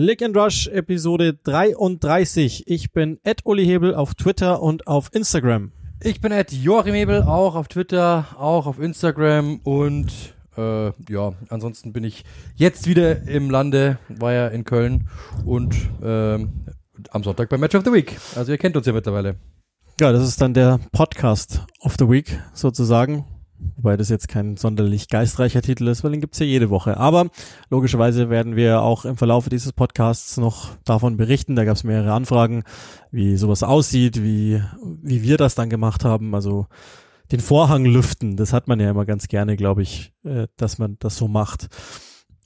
Click and Rush Episode 33. Ich bin Ed Uli Hebel auf Twitter und auf Instagram. Ich bin Ed Joachim Hebel, auch auf Twitter, auch auf Instagram und äh, ja, ansonsten bin ich jetzt wieder im Lande, war ja in Köln und äh, am Sonntag beim Match of the Week. Also ihr kennt uns ja mittlerweile. Ja, das ist dann der Podcast of the Week sozusagen. Wobei das jetzt kein sonderlich geistreicher Titel ist, weil den gibt's ja jede Woche. Aber logischerweise werden wir auch im Verlauf dieses Podcasts noch davon berichten. Da gab's mehrere Anfragen, wie sowas aussieht, wie, wie wir das dann gemacht haben. Also den Vorhang lüften, das hat man ja immer ganz gerne, glaube ich, äh, dass man das so macht.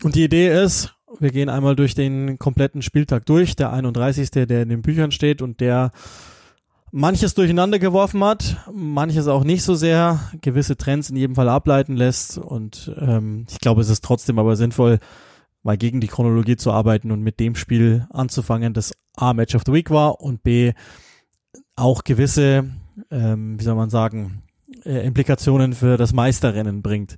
Und die Idee ist, wir gehen einmal durch den kompletten Spieltag durch, der 31., der in den Büchern steht und der manches durcheinander geworfen hat, manches auch nicht so sehr, gewisse Trends in jedem Fall ableiten lässt und ähm, ich glaube, es ist trotzdem aber sinnvoll, mal gegen die Chronologie zu arbeiten und mit dem Spiel anzufangen, das A Match of the Week war und B auch gewisse, ähm, wie soll man sagen, äh, Implikationen für das Meisterrennen bringt.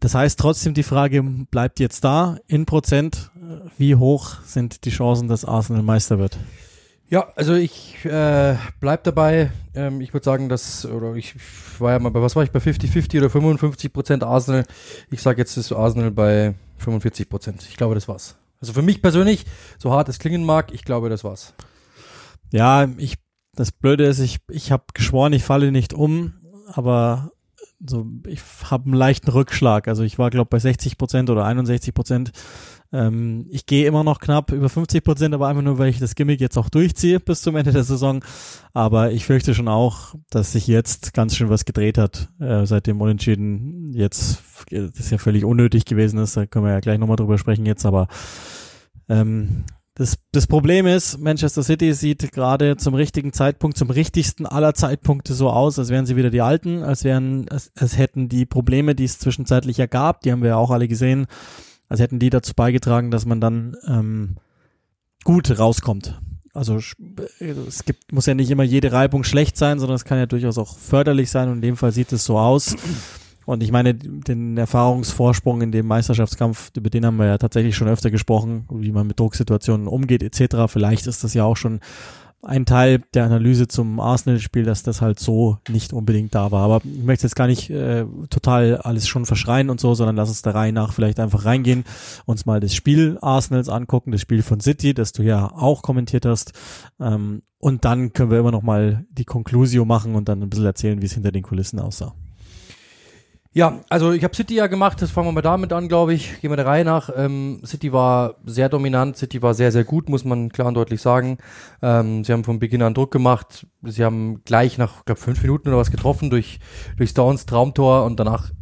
Das heißt trotzdem, die Frage bleibt jetzt da in Prozent, wie hoch sind die Chancen, dass Arsenal Meister wird? Ja, also ich äh, bleib dabei. Ähm, ich würde sagen, dass, oder ich war ja mal bei, was war ich, bei 50-50 oder 55 Prozent Arsenal. Ich sage jetzt ist Arsenal bei 45 Prozent. Ich glaube, das war's. Also für mich persönlich, so hart es klingen mag, ich glaube, das war's. Ja, ich, das Blöde ist, ich, ich habe geschworen, ich falle nicht um, aber so, ich habe einen leichten Rückschlag. Also ich war, glaube bei 60 Prozent oder 61 Prozent ähm, ich gehe immer noch knapp über 50 Prozent, aber einfach nur, weil ich das Gimmick jetzt auch durchziehe bis zum Ende der Saison. Aber ich fürchte schon auch, dass sich jetzt ganz schön was gedreht hat, äh, seit dem Unentschieden jetzt, das ja völlig unnötig gewesen ist. Da können wir ja gleich nochmal drüber sprechen jetzt, aber ähm, das, das Problem ist, Manchester City sieht gerade zum richtigen Zeitpunkt, zum richtigsten aller Zeitpunkte so aus, als wären sie wieder die Alten, als wären, als, als hätten die Probleme, die es zwischenzeitlich ja gab, die haben wir ja auch alle gesehen, also hätten die dazu beigetragen, dass man dann ähm, gut rauskommt. Also es gibt, muss ja nicht immer jede Reibung schlecht sein, sondern es kann ja durchaus auch förderlich sein und in dem Fall sieht es so aus. Und ich meine, den Erfahrungsvorsprung in dem Meisterschaftskampf, über den haben wir ja tatsächlich schon öfter gesprochen, wie man mit Drucksituationen umgeht etc. Vielleicht ist das ja auch schon ein Teil der Analyse zum Arsenal-Spiel, dass das halt so nicht unbedingt da war. Aber ich möchte jetzt gar nicht äh, total alles schon verschreien und so, sondern lass uns der Reihe nach vielleicht einfach reingehen, uns mal das Spiel Arsenals angucken, das Spiel von City, das du ja auch kommentiert hast. Ähm, und dann können wir immer noch mal die Conclusio machen und dann ein bisschen erzählen, wie es hinter den Kulissen aussah. Ja, also ich habe City ja gemacht, das fangen wir mal damit an, glaube ich. Gehen wir der Reihe nach. Ähm, City war sehr dominant, City war sehr, sehr gut, muss man klar und deutlich sagen. Ähm, sie haben von Beginn an Druck gemacht. Sie haben gleich nach, glaube fünf Minuten oder was getroffen durch, durch Stones Traumtor und danach,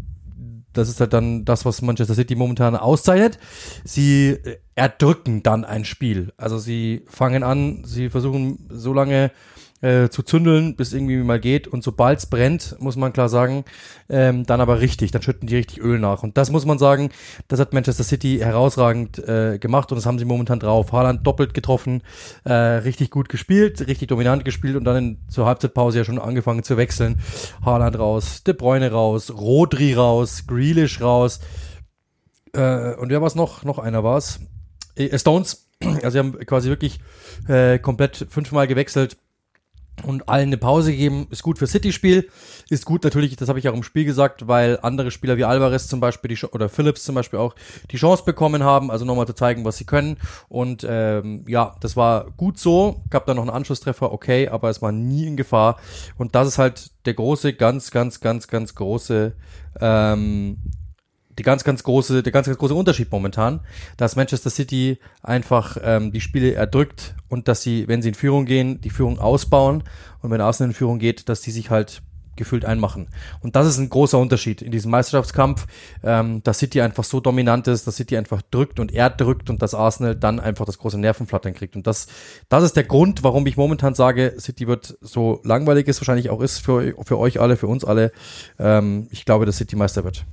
das ist halt dann das, was Manchester City momentan auszeichnet. Sie erdrücken dann ein Spiel. Also sie fangen an, sie versuchen so lange äh, zu zündeln, bis irgendwie mal geht. Und sobald es brennt, muss man klar sagen, ähm, dann aber richtig, dann schütten die richtig Öl nach. Und das muss man sagen, das hat Manchester City herausragend äh, gemacht und das haben sie momentan drauf. Haaland doppelt getroffen, äh, richtig gut gespielt, richtig dominant gespielt und dann in, zur Halbzeitpause ja schon angefangen zu wechseln. Haaland raus, De Bruyne raus, Rodri raus, Grealish raus. Äh, und wer war es noch? Noch einer war es. Äh, Stones. Also sie haben quasi wirklich äh, komplett fünfmal gewechselt und allen eine Pause geben, ist gut für City-Spiel, ist gut natürlich, das habe ich auch im Spiel gesagt, weil andere Spieler wie Alvarez zum Beispiel die, oder Phillips zum Beispiel auch die Chance bekommen haben, also nochmal zu zeigen, was sie können. Und ähm, ja, das war gut so, gab dann noch einen Anschlusstreffer, okay, aber es war nie in Gefahr. Und das ist halt der große, ganz, ganz, ganz, ganz große ähm, die ganz, ganz große, der ganz, ganz große Unterschied momentan, dass Manchester City einfach ähm, die Spiele erdrückt und dass sie, wenn sie in Führung gehen, die Führung ausbauen und wenn Arsenal in Führung geht, dass die sich halt gefühlt einmachen. Und das ist ein großer Unterschied in diesem Meisterschaftskampf, ähm, dass City einfach so dominant ist, dass City einfach drückt und erdrückt und dass Arsenal dann einfach das große Nervenflattern kriegt. Und das, das ist der Grund, warum ich momentan sage, City wird so langweilig es wahrscheinlich auch ist für, für euch alle, für uns alle. Ähm, ich glaube, dass City Meister wird.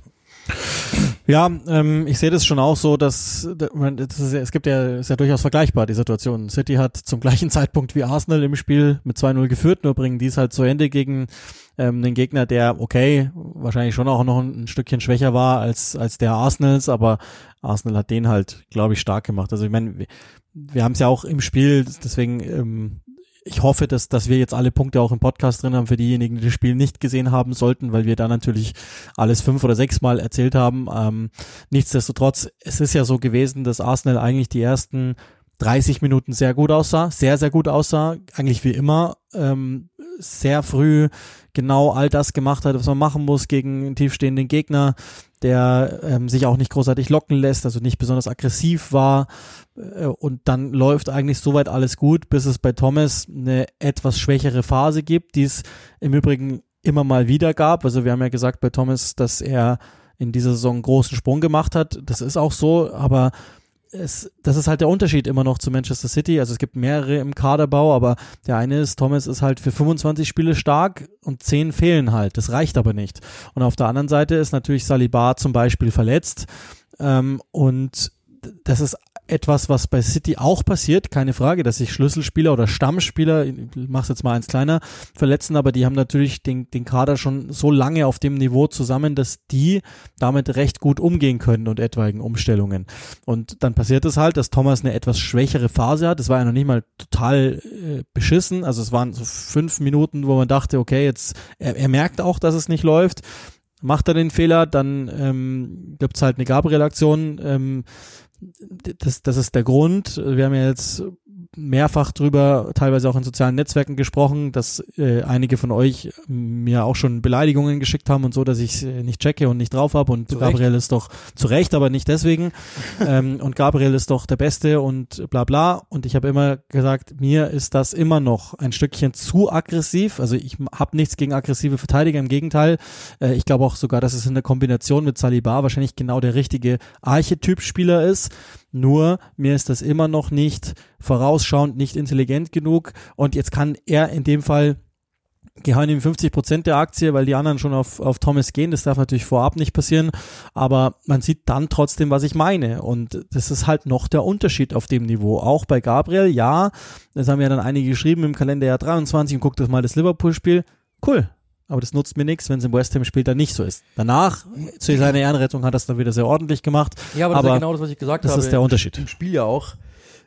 Ja, ähm, ich sehe das schon auch so, dass das ist, es gibt ja, ist ja durchaus vergleichbar, die Situation. City hat zum gleichen Zeitpunkt wie Arsenal im Spiel mit 2-0 geführt, nur bringen die es halt zu Ende gegen ähm, den Gegner, der okay, wahrscheinlich schon auch noch ein, ein Stückchen schwächer war als, als der Arsenals, aber Arsenal hat den halt, glaube ich, stark gemacht. Also ich meine, wir, wir haben es ja auch im Spiel, deswegen ähm, ich hoffe, dass, dass wir jetzt alle Punkte auch im Podcast drin haben für diejenigen, die das Spiel nicht gesehen haben sollten, weil wir da natürlich alles fünf oder sechs Mal erzählt haben. Ähm, nichtsdestotrotz, es ist ja so gewesen, dass Arsenal eigentlich die ersten 30 Minuten sehr gut aussah, sehr, sehr gut aussah, eigentlich wie immer, ähm, sehr früh genau all das gemacht hat, was man machen muss gegen einen tiefstehenden Gegner, der ähm, sich auch nicht großartig locken lässt, also nicht besonders aggressiv war. Äh, und dann läuft eigentlich soweit alles gut, bis es bei Thomas eine etwas schwächere Phase gibt, die es im Übrigen immer mal wieder gab. Also wir haben ja gesagt bei Thomas, dass er in dieser Saison einen großen Sprung gemacht hat. Das ist auch so, aber es, das ist halt der Unterschied immer noch zu Manchester City. Also es gibt mehrere im Kaderbau, aber der eine ist, Thomas ist halt für 25 Spiele stark und 10 fehlen halt. Das reicht aber nicht. Und auf der anderen Seite ist natürlich Saliba zum Beispiel verletzt. Ähm, und das ist etwas, was bei City auch passiert, keine Frage, dass sich Schlüsselspieler oder Stammspieler, ich mach's jetzt mal eins kleiner, verletzen, aber die haben natürlich den, den Kader schon so lange auf dem Niveau zusammen, dass die damit recht gut umgehen können und etwaigen Umstellungen. Und dann passiert es halt, dass Thomas eine etwas schwächere Phase hat. Das war ja noch nicht mal total äh, beschissen. Also es waren so fünf Minuten, wo man dachte, okay, jetzt, er, er merkt auch, dass es nicht läuft. Macht er den Fehler, dann ähm, gibt's halt eine Gabriel-Aktion, ähm, das, das ist der Grund. Wir haben ja jetzt mehrfach drüber, teilweise auch in sozialen Netzwerken gesprochen, dass äh, einige von euch mir auch schon Beleidigungen geschickt haben und so, dass ich äh, nicht checke und nicht drauf habe und zu Gabriel Recht. ist doch zu Recht, aber nicht deswegen. ähm, und Gabriel ist doch der Beste und bla bla. Und ich habe immer gesagt, mir ist das immer noch ein Stückchen zu aggressiv. Also ich habe nichts gegen aggressive Verteidiger, im Gegenteil. Äh, ich glaube auch sogar, dass es in der Kombination mit Saliba wahrscheinlich genau der richtige Archetypspieler ist nur mir ist das immer noch nicht vorausschauend, nicht intelligent genug. Und jetzt kann er in dem Fall gehören ihm 50 Prozent der Aktie, weil die anderen schon auf, auf Thomas gehen. Das darf natürlich vorab nicht passieren. Aber man sieht dann trotzdem, was ich meine. Und das ist halt noch der Unterschied auf dem Niveau. Auch bei Gabriel, ja, das haben ja dann einige geschrieben im Kalenderjahr 23 und guckt das mal das Liverpool-Spiel. Cool, aber das nutzt mir nichts, wenn es im West Ham Spiel dann nicht so ist. Danach, zu seiner Ehrenrettung, hat er es dann wieder sehr ordentlich gemacht. Ja, aber, aber das ist genau das, was ich gesagt das habe. Das ist der Unterschied. Im Spiel ja auch.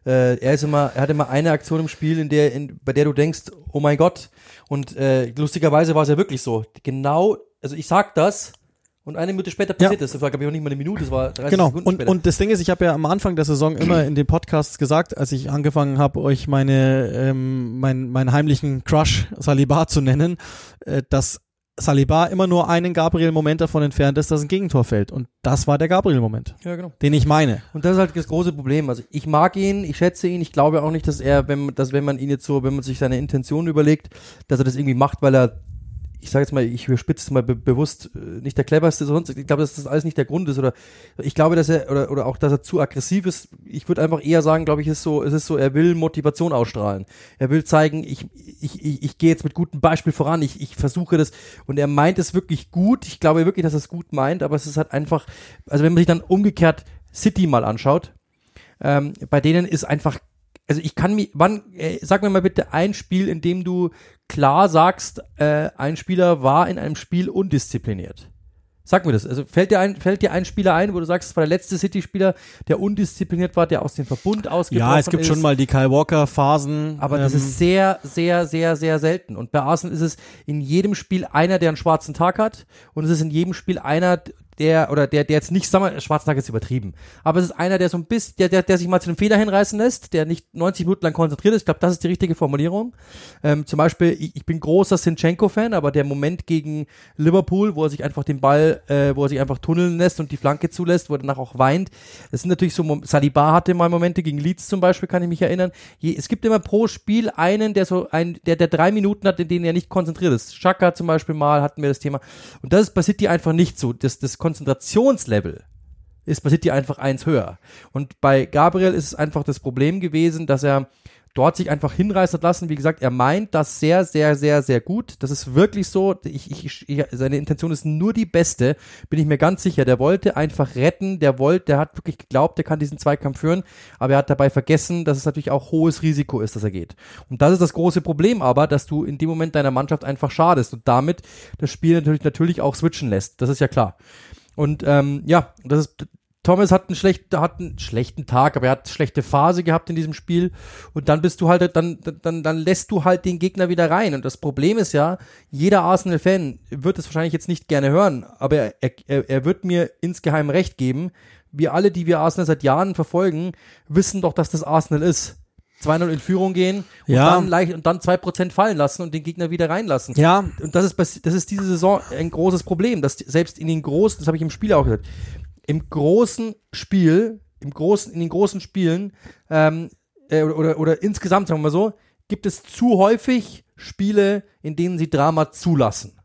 Äh, er ist immer, er hat immer eine Aktion im Spiel, in der, in, bei der du denkst, oh mein Gott. Und äh, lustigerweise war es ja wirklich so. Genau, also ich sag das, und eine Minute später passiert ja. das. Das war, glaube ich, auch nicht mal eine Minute, das war 30 genau. Sekunden und, später. Und das Ding ist, ich habe ja am Anfang der Saison immer in den Podcasts gesagt, als ich angefangen habe, euch meine, ähm, mein, meinen heimlichen Crush Saliba zu nennen, äh, dass Saliba immer nur einen Gabriel-Moment davon entfernt ist, dass ein Gegentor fällt. Und das war der Gabriel-Moment. Ja, genau. Den ich meine. Und das ist halt das große Problem. Also ich mag ihn, ich schätze ihn, ich glaube auch nicht, dass er, wenn, dass wenn man ihn jetzt so, wenn man sich seine Intention überlegt, dass er das irgendwie macht, weil er ich sage jetzt mal, ich überspitze mal be bewusst, äh, nicht der cleverste, sonst, ich glaube, dass das alles nicht der Grund ist oder ich glaube, dass er oder, oder auch, dass er zu aggressiv ist. Ich würde einfach eher sagen, glaube ich, ist so, es ist so, er will Motivation ausstrahlen. Er will zeigen, ich ich ich, ich gehe jetzt mit gutem Beispiel voran. Ich ich versuche das und er meint es wirklich gut. Ich glaube wirklich, dass er es gut meint, aber es ist halt einfach, also wenn man sich dann umgekehrt City mal anschaut, ähm, bei denen ist einfach also ich kann mir, wann, äh, sag mir mal bitte ein Spiel, in dem du klar sagst, äh, ein Spieler war in einem Spiel undiszipliniert. Sag mir das. Also fällt dir ein, fällt dir ein Spieler ein, wo du sagst, es war der letzte City-Spieler, der undiszipliniert war, der aus dem Verbund ausgebrochen ist? Ja, es gibt ist. schon mal die Kyle Walker-Phasen. Aber ähm, das ist sehr, sehr, sehr, sehr selten. Und bei Arsenal ist es in jedem Spiel einer, der einen schwarzen Tag hat. Und es ist in jedem Spiel einer, der, oder der, der jetzt nicht, sag mal, Schwarzenegger ist übertrieben, aber es ist einer, der so ein bisschen, der, der, der sich mal zu einem Fehler hinreißen lässt, der nicht 90 Minuten lang konzentriert ist. Ich glaube, das ist die richtige Formulierung. Ähm, zum Beispiel, ich, ich bin großer Sinchenko-Fan, aber der Moment gegen Liverpool, wo er sich einfach den Ball, äh, wo er sich einfach tunneln lässt und die Flanke zulässt, wo er danach auch weint. Das sind natürlich so, Saliba hatte mal Momente gegen Leeds zum Beispiel, kann ich mich erinnern. Je, es gibt immer pro Spiel einen, der so ein, der, der drei Minuten hat, in denen er nicht konzentriert ist. Chaka zum Beispiel mal, hatten wir das Thema. Und das ist bei City einfach nicht so. Das, das Konzentrationslevel ist bei City einfach eins höher. Und bei Gabriel ist es einfach das Problem gewesen, dass er dort sich einfach hinreißen lassen. Wie gesagt, er meint das sehr, sehr, sehr, sehr gut. Das ist wirklich so. Ich, ich, ich, seine Intention ist nur die beste, bin ich mir ganz sicher. Der wollte einfach retten, der wollte, der hat wirklich geglaubt, der kann diesen Zweikampf führen, aber er hat dabei vergessen, dass es natürlich auch hohes Risiko ist, dass er geht. Und das ist das große Problem aber, dass du in dem Moment deiner Mannschaft einfach schadest und damit das Spiel natürlich, natürlich auch switchen lässt. Das ist ja klar. Und ähm, ja, das ist Thomas hat einen schlechten, hat einen schlechten Tag, aber er hat eine schlechte Phase gehabt in diesem Spiel. Und dann bist du halt, dann, dann, dann lässt du halt den Gegner wieder rein. Und das Problem ist ja, jeder Arsenal-Fan wird es wahrscheinlich jetzt nicht gerne hören, aber er, er, er wird mir insgeheim recht geben. Wir alle, die wir Arsenal seit Jahren verfolgen, wissen doch, dass das Arsenal ist. 2-0 in Führung gehen und Ja. dann leicht und dann 2% fallen lassen und den Gegner wieder reinlassen. Ja, Und das ist, das ist diese Saison ein großes Problem, dass selbst in den großen, das habe ich im Spiel auch gesagt, im großen Spiel, im großen, in den großen Spielen, ähm, äh, oder, oder, oder insgesamt, sagen wir mal so, gibt es zu häufig Spiele, in denen sie Drama zulassen.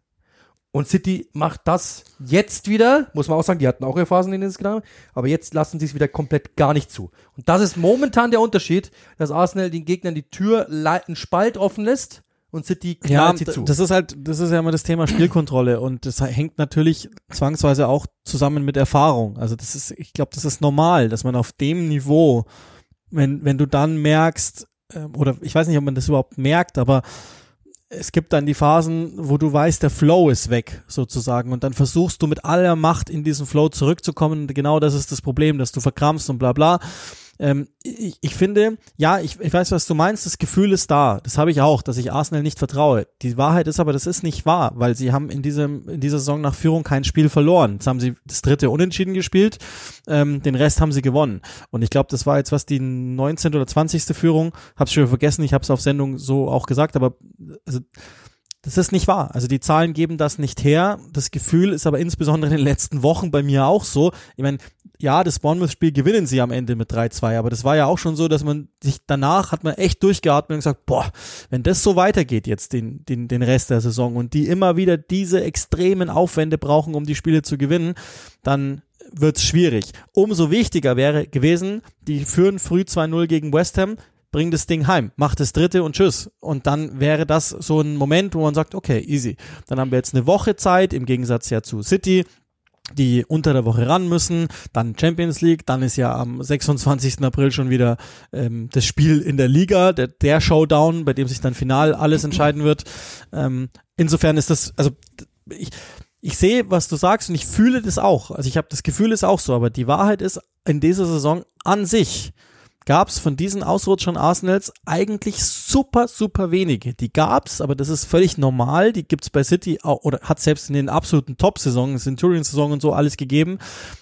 Und City macht das jetzt wieder, muss man auch sagen, die hatten auch ihre Phasen, in denen sie es getan haben, aber jetzt lassen sie es wieder komplett gar nicht zu. Und das ist momentan der Unterschied, dass Arsenal den Gegnern die Tür einen Spalt offen lässt und City knallt Ja, sie zu. das ist halt, das ist ja immer das Thema Spielkontrolle und das hängt natürlich zwangsweise auch zusammen mit Erfahrung. Also das ist, ich glaube, das ist normal, dass man auf dem Niveau, wenn, wenn du dann merkst, ähm, oder ich weiß nicht, ob man das überhaupt merkt, aber es gibt dann die Phasen, wo du weißt, der Flow ist weg, sozusagen, und dann versuchst du mit aller Macht in diesen Flow zurückzukommen. Genau das ist das Problem, dass du verkrampfst und bla bla. Ähm, ich, ich finde, ja, ich, ich weiß, was du meinst, das Gefühl ist da. Das habe ich auch, dass ich Arsenal nicht vertraue. Die Wahrheit ist aber, das ist nicht wahr, weil sie haben in diesem, in dieser Saison nach Führung kein Spiel verloren. Jetzt haben sie das dritte Unentschieden gespielt, ähm, den Rest haben sie gewonnen. Und ich glaube, das war jetzt was die 19. oder 20. Führung, hab's schon vergessen, ich habe es auf Sendung so auch gesagt, aber also, das ist nicht wahr. Also die Zahlen geben das nicht her. Das Gefühl ist aber insbesondere in den letzten Wochen bei mir auch so. Ich meine, ja, das Bournemouth-Spiel gewinnen sie am Ende mit 3-2, aber das war ja auch schon so, dass man sich danach hat man echt durchgeatmet und gesagt, boah, wenn das so weitergeht jetzt den, den, den Rest der Saison und die immer wieder diese extremen Aufwände brauchen, um die Spiele zu gewinnen, dann wird's schwierig. Umso wichtiger wäre gewesen, die führen früh 2-0 gegen West Ham, bring das Ding heim, mach das dritte und tschüss. Und dann wäre das so ein Moment, wo man sagt, okay, easy. Dann haben wir jetzt eine Woche Zeit, im Gegensatz ja zu City, die unter der Woche ran müssen, dann Champions League, dann ist ja am 26. April schon wieder ähm, das Spiel in der Liga, der, der Showdown, bei dem sich dann final alles entscheiden wird. Ähm, insofern ist das, also ich, ich sehe, was du sagst und ich fühle das auch. Also ich habe das Gefühl, ist auch so, aber die Wahrheit ist, in dieser Saison an sich gab es von diesen Ausrutschern Arsenals eigentlich super, super wenige. Die gab's, aber das ist völlig normal. Die gibt's bei City auch, oder hat selbst in den absoluten Top-Saisonen, Centurion-Saison und so alles gegeben.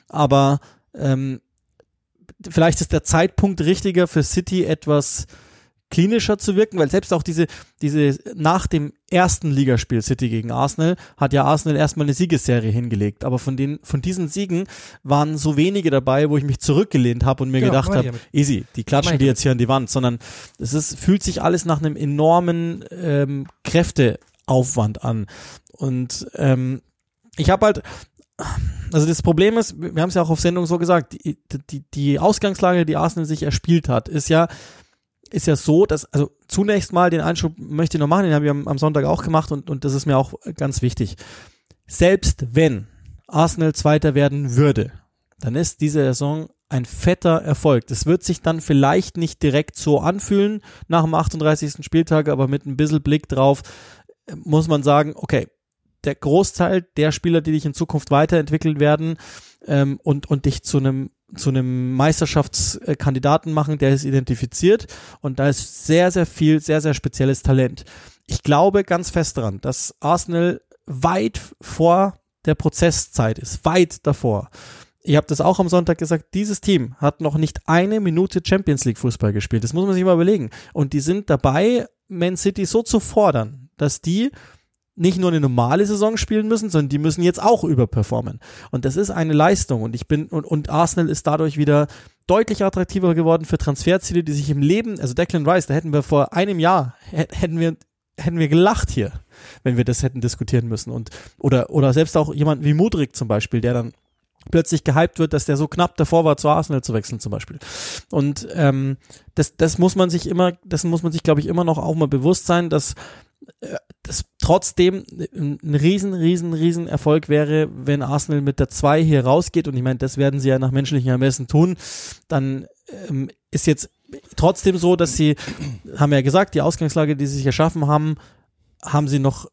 Aber ähm, vielleicht ist der Zeitpunkt richtiger für City etwas klinischer zu wirken, weil selbst auch diese, diese nach dem ersten Ligaspiel City gegen Arsenal hat ja Arsenal erstmal eine Siegesserie hingelegt. Aber von den, von diesen Siegen waren so wenige dabei, wo ich mich zurückgelehnt habe und mir Genau, gedacht habe, easy, die klatschen die jetzt hier an die Wand, sondern es ist, fühlt sich alles nach einem enormen ähm, Kräfteaufwand an. Und ähm, ich habe halt, also das Problem ist, wir haben es ja auch auf Sendung so gesagt, die, die, die Ausgangslage, die Arsenal sich erspielt hat, ist ja, ist ja so, dass, also zunächst mal den Einschub möchte ich noch machen, den habe ich am, am Sonntag auch gemacht und, und das ist mir auch ganz wichtig. Selbst wenn Arsenal Zweiter werden würde, dann ist diese Saison ein fetter Erfolg. Das wird sich dann vielleicht nicht direkt so anfühlen nach dem 38. Spieltag, aber mit ein bisschen Blick drauf äh, muss man sagen, okay, der Großteil der Spieler, die dich in Zukunft weiterentwickeln werden ähm, und, und dich zu einem zu einem Meisterschaftskandidaten machen, der ist identifiziert und da ist sehr, sehr viel, sehr, sehr spezielles Talent. Ich glaube ganz fest daran, dass Arsenal weit vor der Prozesszeit ist, weit davor. Ich habe das auch am Sonntag gesagt, dieses Team hat noch nicht eine Minute Champions League Fußball gespielt. Das muss man sich mal überlegen. Und die sind dabei, Man City so zu fordern, dass die nicht nur eine normale Saison spielen müssen, sondern die müssen jetzt auch überperformen. Und das ist eine Leistung. Und ich bin, und, und Arsenal ist dadurch wieder deutlich attraktiver geworden für Transferziele, die sich im Leben, also Declan Rice, da hätten wir vor einem Jahr, hätten wir, hätten wir gelacht hier, wenn wir das hätten diskutieren müssen. Und, oder, oder selbst auch jemand wie Mudrik zum Beispiel, der dann plötzlich gehypt wird, dass der so knapp davor war, zu Arsenal zu wechseln zum Beispiel. Und ähm, das, das muss man sich immer, das muss man sich, glaube ich, immer noch auch mal bewusst sein, dass das trotzdem ein riesen, riesen, riesen Erfolg wäre, wenn Arsenal mit der 2 hier rausgeht und ich meine, das werden sie ja nach menschlichem Ermessen tun, dann ähm, ist jetzt trotzdem so, dass sie, haben ja gesagt, die Ausgangslage, die sie sich erschaffen haben, haben sie noch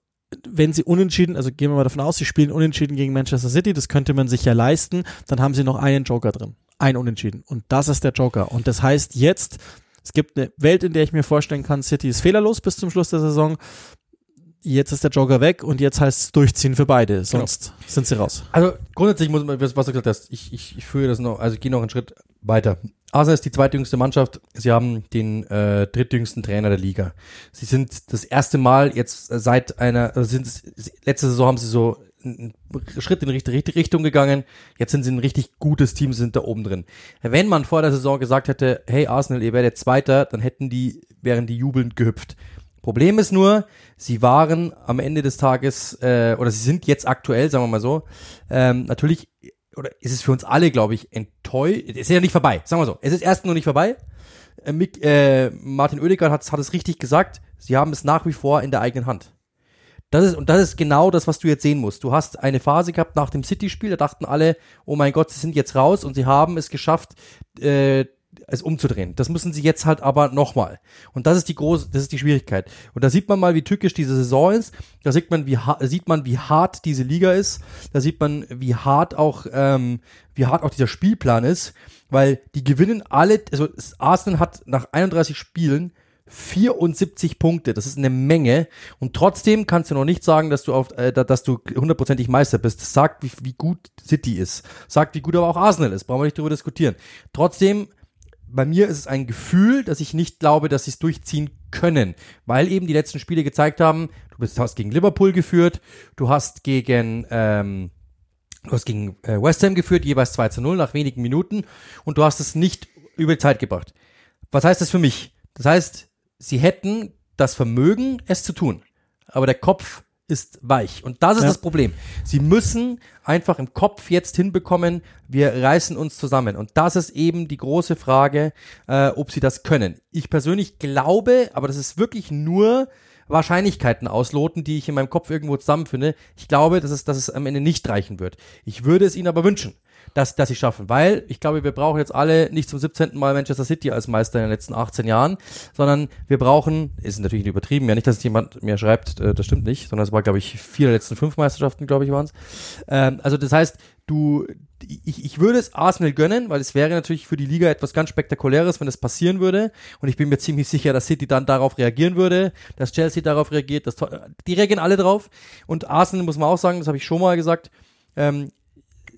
wenn sie unentschieden, also gehen wir mal davon aus, sie spielen unentschieden gegen Manchester City, das könnte man sich ja leisten, dann haben sie noch einen Joker drin. Ein Unentschieden. Und das ist der Joker. Und das heißt jetzt, es gibt eine Welt, in der ich mir vorstellen kann, City ist fehlerlos bis zum Schluss der Saison. Jetzt ist der Joker weg und jetzt heißt es durchziehen für beide. Genau. Sonst genau. sind sie raus. Also grundsätzlich muss man, was du gesagt hast, ich, ich, ich führe das noch, also ich gehe noch einen Schritt weiter. Arsenal ist die zweitjüngste Mannschaft. Sie haben den äh, drittjüngsten Trainer der Liga. Sie sind das erste Mal jetzt seit einer, also sind letzte Saison haben sie so einen Schritt in die richtige Richtung gegangen. Jetzt sind sie ein richtig gutes Team, sind da oben drin. Wenn man vor der Saison gesagt hätte, hey Arsenal, ihr werdet Zweiter, dann hätten die, wären die jubelnd gehüpft. Problem ist nur, sie waren am Ende des Tages, äh, oder sie sind jetzt aktuell, sagen wir mal so, ähm, natürlich oder ist es für uns alle, glaube ich, enttäuscht. Es ist ja nicht vorbei, sagen wir so. Es ist erst noch nicht vorbei. Äh, Mick, äh, Martin Oedegaard hat, hat es richtig gesagt. Sie haben es nach wie vor in der eigenen Hand. Das ist, und das ist genau das, was du jetzt sehen musst. Du hast eine Phase gehabt nach dem City-Spiel, da dachten alle, oh mein Gott, sie sind jetzt raus und sie haben es geschafft, äh, es umzudrehen. Das müssen sie jetzt halt aber nochmal. Und das ist die große, das ist die Schwierigkeit. Und da sieht man mal, wie tückisch diese Saison ist. Da sieht man, wie sieht man, wie hart diese Liga ist. Da sieht man, wie hart auch, ähm, wie hart auch dieser Spielplan ist, weil die gewinnen alle. Also Arsenal hat nach 31 Spielen 74 Punkte, das ist eine Menge. Und trotzdem kannst du noch nicht sagen, dass du auf, äh, dass du hundertprozentig Meister bist. Das sagt, wie, wie gut City ist. Sagt, wie gut aber auch Arsenal ist. Brauchen wir nicht drüber diskutieren. Trotzdem bei mir ist es ein Gefühl, dass ich nicht glaube, dass sie es durchziehen können, weil eben die letzten Spiele gezeigt haben, du bist, hast gegen Liverpool geführt, du hast gegen, ähm, du hast gegen äh, West Ham geführt, jeweils 2 zu 0 nach wenigen Minuten und du hast es nicht über die Zeit gebracht. Was heißt das für mich? Das heißt, sie hätten das Vermögen, es zu tun, aber der Kopf ist weich. Und das ist ja. das Problem. Sie müssen einfach im Kopf jetzt hinbekommen, wir reißen uns zusammen. Und das ist eben die große Frage, äh, ob sie das können. Ich persönlich glaube, aber das ist wirklich nur Wahrscheinlichkeiten ausloten, die ich in meinem Kopf irgendwo zusammenfinde. Ich glaube, dass es, dass es am Ende nicht reichen wird. Ich würde es ihnen aber wünschen dass, dass sie schaffen. Weil ich glaube, wir brauchen jetzt alle nicht zum 17. Mal Manchester City als Meister in den letzten 18 Jahren, sondern wir brauchen, ist natürlich nicht übertrieben, ja nicht, dass jemand mir schreibt, äh, das stimmt nicht, sondern es war, glaube ich, vier der letzten fünf Meisterschaften, glaube ich, waren es. Ähm, also das heißt, du, ich, ich würde es Arsenal gönnen, weil es wäre natürlich für die Liga etwas ganz Spektakuläres, wenn das passieren würde. Und ich bin mir ziemlich sicher, dass City dann darauf reagieren würde, dass Chelsea darauf reagiert, dass die reagieren alle drauf. Und Arsenal muss man auch sagen, das habe ich schon mal gesagt, ähm,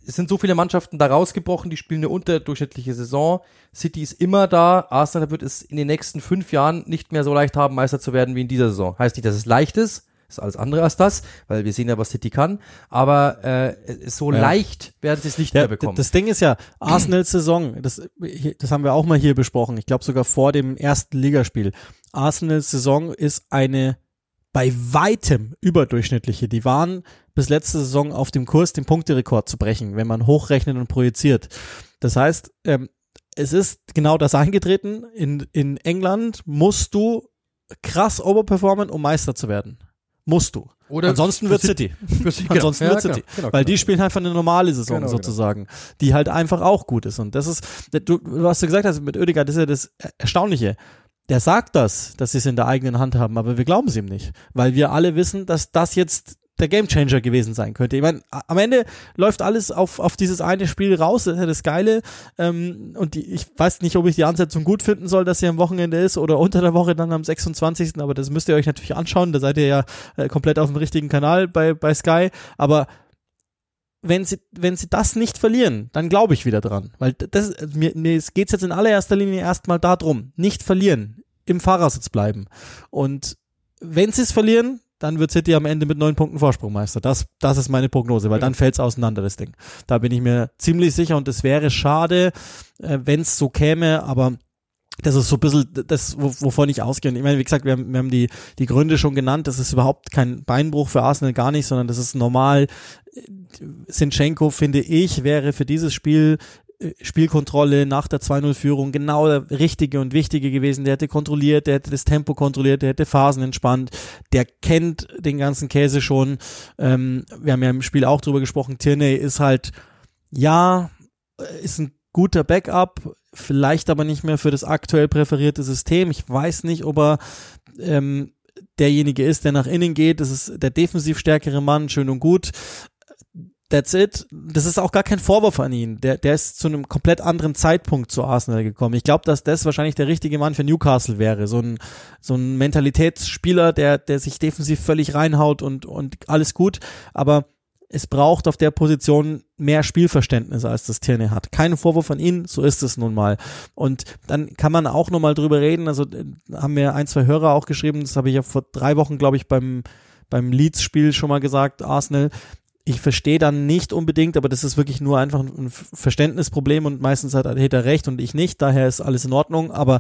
es sind so viele Mannschaften da rausgebrochen, die spielen eine unterdurchschnittliche Saison. City ist immer da. Arsenal wird es in den nächsten fünf Jahren nicht mehr so leicht haben, Meister zu werden wie in dieser Saison. Heißt nicht, dass es leicht ist. Ist alles andere als das, weil wir sehen ja, was City kann. Aber äh, so ja. leicht werden sie es nicht ja, mehr bekommen. Das Ding ist ja, Arsenals Saison, das, das haben wir auch mal hier besprochen. Ich glaube sogar vor dem ersten Ligaspiel. Arsenals Saison ist eine bei weitem überdurchschnittliche. Die waren bis letzte Saison auf dem Kurs, den Punkterekord zu brechen, wenn man hochrechnet und projiziert. Das heißt, ähm, es ist genau das eingetreten. In, in England musst du krass overperformen, um Meister zu werden. Musst du. Oder Ansonsten wird City. City. Genau. Ansonsten ja, wird City. Genau, genau, Weil die spielen einfach eine normale Saison genau, genau. sozusagen, die halt einfach auch gut ist. Und das ist, du, was du gesagt hast mit Oedegaard, das ist ja das Erstaunliche der sagt das, dass sie es in der eigenen Hand haben, aber wir glauben es ihm nicht, weil wir alle wissen, dass das jetzt der Gamechanger gewesen sein könnte. Ich meine, am Ende läuft alles auf, auf dieses eine Spiel raus, das ist ja das Geile. Ähm, und die, ich weiß nicht, ob ich die Ansetzung gut finden soll, dass sie am Wochenende ist oder unter der Woche dann am 26. Aber das müsst ihr euch natürlich anschauen. Da seid ihr ja äh, komplett auf dem richtigen Kanal bei, bei Sky. Aber wenn sie, wenn sie das nicht verlieren, dann glaube ich wieder dran. Weil das, mir, mir geht jetzt in allererster Linie erstmal darum, nicht verlieren, im Fahrersitz bleiben. Und wenn sie es verlieren, dann wird City am Ende mit neun Punkten Vorsprung Meister. Das, das ist meine Prognose, weil dann fällt es auseinander, das Ding. Da bin ich mir ziemlich sicher und es wäre schade, äh, wenn es so käme, aber das ist so ein bisschen das, wovon ich ausgehe. Ich meine, wie gesagt, wir haben, wir haben die, die Gründe schon genannt. Das ist überhaupt kein Beinbruch für Arsenal, gar nicht, sondern das ist normal. Sinchenko, finde ich, wäre für dieses Spiel äh, Spielkontrolle nach der 2-0-Führung genau der richtige und wichtige gewesen. Der hätte kontrolliert, der hätte das Tempo kontrolliert, der hätte Phasen entspannt, der kennt den ganzen Käse schon. Ähm, wir haben ja im Spiel auch drüber gesprochen, Tierney ist halt, ja, ist ein guter Backup, vielleicht aber nicht mehr für das aktuell präferierte System. Ich weiß nicht, ob er ähm, derjenige ist, der nach innen geht. Das ist der defensiv stärkere Mann, schön und gut. That's it. Das ist auch gar kein Vorwurf an ihn. Der, der ist zu einem komplett anderen Zeitpunkt zu Arsenal gekommen. Ich glaube, dass das wahrscheinlich der richtige Mann für Newcastle wäre. So ein, so ein Mentalitätsspieler, der, der sich defensiv völlig reinhaut und, und alles gut. Aber es braucht auf der Position mehr Spielverständnis, als das Tierney hat. Kein Vorwurf von Ihnen, so ist es nun mal. Und dann kann man auch nochmal drüber reden, also äh, haben mir ein, zwei Hörer auch geschrieben, das habe ich ja vor drei Wochen, glaube ich, beim, beim Leeds-Spiel schon mal gesagt, Arsenal, ich verstehe dann nicht unbedingt, aber das ist wirklich nur einfach ein Verständnisproblem und meistens hat er recht und ich nicht, daher ist alles in Ordnung, aber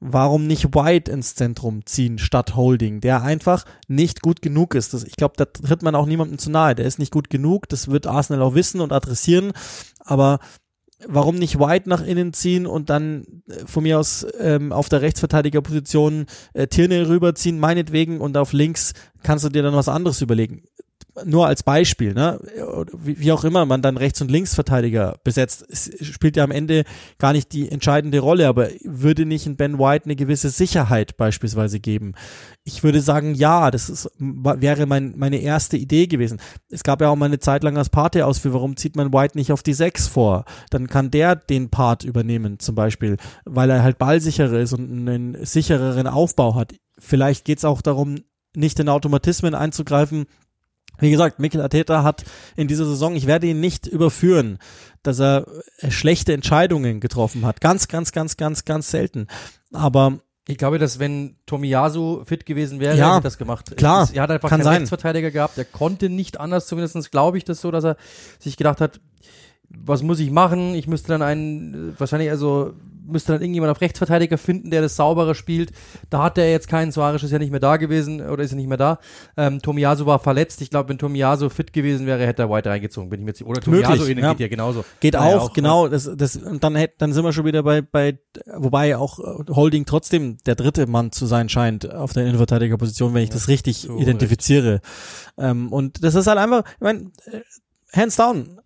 warum nicht White ins Zentrum ziehen statt Holding, der einfach nicht gut genug ist. Das, ich glaube, da tritt man auch niemandem zu nahe. Der ist nicht gut genug, das wird Arsenal auch wissen und adressieren, aber warum nicht White nach innen ziehen und dann äh, von mir aus ähm, auf der Rechtsverteidigerposition äh, Tierney rüberziehen, meinetwegen, und auf links kannst du dir dann was anderes überlegen nur als Beispiel, ne? Wie, auch immer man dann Rechts- und Linksverteidiger besetzt, es spielt ja am Ende gar nicht die entscheidende Rolle, aber würde nicht in Ben White eine gewisse Sicherheit beispielsweise geben? Ich würde sagen, ja, das ist, wäre mein, meine erste Idee gewesen. Es gab ja auch mal eine Zeit lang als Pate aus, für warum zieht man White nicht auf die Sechs vor? Dann kann der den Part übernehmen, zum Beispiel, weil er halt ballsicherer ist und einen sichereren Aufbau hat. Vielleicht geht's auch darum, nicht in Automatismen einzugreifen, wie gesagt, Mikel Arteta hat in dieser Saison, ich werde ihn nicht überführen, dass er äh, schlechte Entscheidungen getroffen hat. Ganz, ganz, ganz, ganz, ganz selten. Aber ich glaube, dass wenn Tomiyasu fit gewesen wäre, ja, hätte das gemacht. Klar, es, er hat einfach kann keinen sein. Rechtsverteidiger gehabt. Er konnte nicht anders, zumindest glaube ich das so, dass er sich gedacht hat, was muss ich machen? Ich müsste dann einen, äh, wahrscheinlich also müsste dann irgendjemand auf Rechtsverteidiger finden, der das sauberer spielt. Da hat er jetzt keinen. Suarez ist ja nicht mehr da gewesen oder ist er nicht mehr da. Ähm, Tomiyasu war verletzt. Ich glaube, wenn Tomiyasu fit gewesen wäre, hätte er White reingezogen. Bin ich mir jetzt, oder Tomiyasu Möglich, ja. geht ja genauso. Geht auch, auch, genau. Das, das, und dann, dann sind wir schon wieder bei, bei, wobei auch Holding trotzdem der dritte Mann zu sein scheint auf der Innenverteidigerposition, wenn ich ja, das richtig so identifiziere. Ähm, und das ist halt einfach, ich meine, äh, hands down,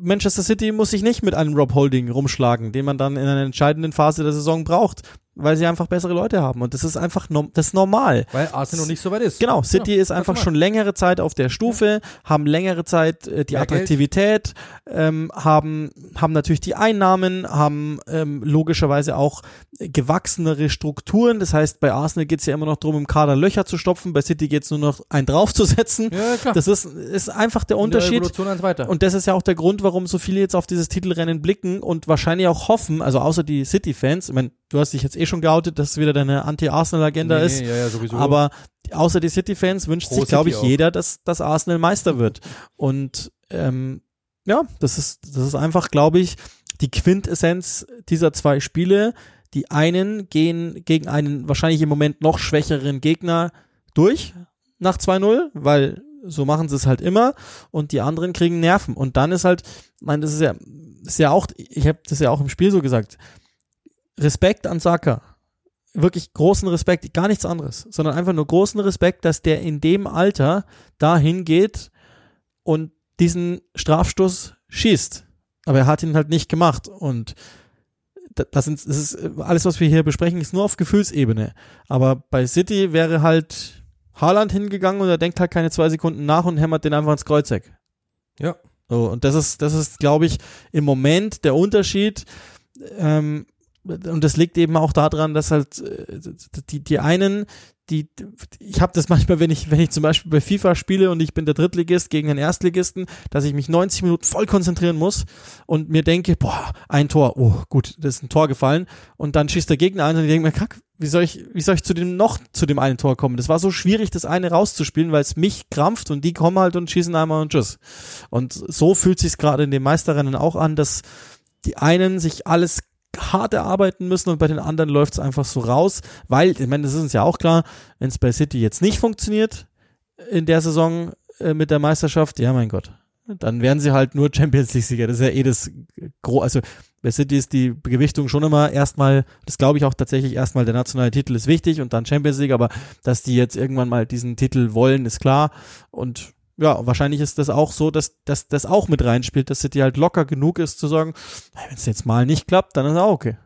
Manchester City muss sich nicht mit einem Rob Holding rumschlagen, den man dann in einer entscheidenden Phase der Saison braucht weil sie einfach bessere Leute haben und das ist einfach das ist normal. Weil Arsenal noch nicht so weit ist. Genau, City genau, ist einfach schon längere Zeit auf der Stufe, ja. haben längere Zeit äh, die Mehr Attraktivität, ähm, haben haben natürlich die Einnahmen, haben ähm, logischerweise auch gewachsenere Strukturen. Das heißt, bei Arsenal geht's ja immer noch darum, im Kader Löcher zu stopfen, bei City geht's nur noch ein draufzusetzen. Ja, klar. Das ist ist einfach der Unterschied. Der und das ist ja auch der Grund, warum so viele jetzt auf dieses Titelrennen blicken und wahrscheinlich auch hoffen, also außer die City-Fans, ich meine, du hast dich jetzt eh schon geoutet, dass es wieder deine Anti-Arsenal-Agenda nee, ist. Ja, ja, sowieso. Aber außer die City-Fans wünscht Pro sich, glaube ich, auch. jeder, dass, dass Arsenal Meister wird. Und ähm, ja, das ist, das ist einfach, glaube ich, die Quintessenz dieser zwei Spiele. Die einen gehen gegen einen wahrscheinlich im Moment noch schwächeren Gegner durch nach 2-0, weil so machen sie es halt immer und die anderen kriegen Nerven und dann ist halt, mein, das ist ja, ist ja auch, ich habe das ja auch im Spiel so gesagt, Respekt an Saka. Wirklich großen Respekt, gar nichts anderes, sondern einfach nur großen Respekt, dass der in dem Alter dahin geht und diesen Strafstoß schießt. Aber er hat ihn halt nicht gemacht und das, sind, das ist alles, was wir hier besprechen, ist nur auf Gefühlsebene. Aber bei City wäre halt Haaland hingegangen und er denkt halt keine zwei Sekunden nach und hämmert den einfach ins Kreuzeck. Ja. So, und das ist, das ist, glaube ich, im Moment der Unterschied. Ähm, und das liegt eben auch daran, dass halt äh, die, die einen, die, ich habe das manchmal, wenn ich, wenn ich zum Beispiel bei FIFA spiele und ich bin der Drittligist gegen den Erstligisten, dass ich mich 90 Minuten voll konzentrieren muss und mir denke, boah, ein Tor, oh gut, das ist ein Tor gefallen und dann schießt der Gegner ein und ich denke mir, kack, wie soll ich, wie soll ich zu dem noch zu dem einen Tor kommen? Das war so schwierig, das eine rauszuspielen, weil es mich krampft und die kommen halt und schießen einmal und tschüss. Und so fühlt sich gerade in den Meisterrennen auch an, dass die einen sich alles hart erarbeiten müssen und bei den anderen läuft es einfach so raus, weil, ich meine, das ist uns ja auch klar, wenn es bei City jetzt nicht funktioniert in der Saison äh, mit der Meisterschaft, ja mein Gott, dann werden sie halt nur Champions League Sieger. Das ist ja eh das gro also bei City ist die Gewichtung schon immer erstmal, das glaube ich auch tatsächlich erstmal der nationale Titel ist wichtig und dann Champions League, aber dass die jetzt irgendwann mal diesen Titel wollen, ist klar und ja, wahrscheinlich ist das auch so, dass, dass das auch mit reinspielt, dass City halt locker genug ist zu sagen, wenn es jetzt mal nicht klappt, dann ist auch okay.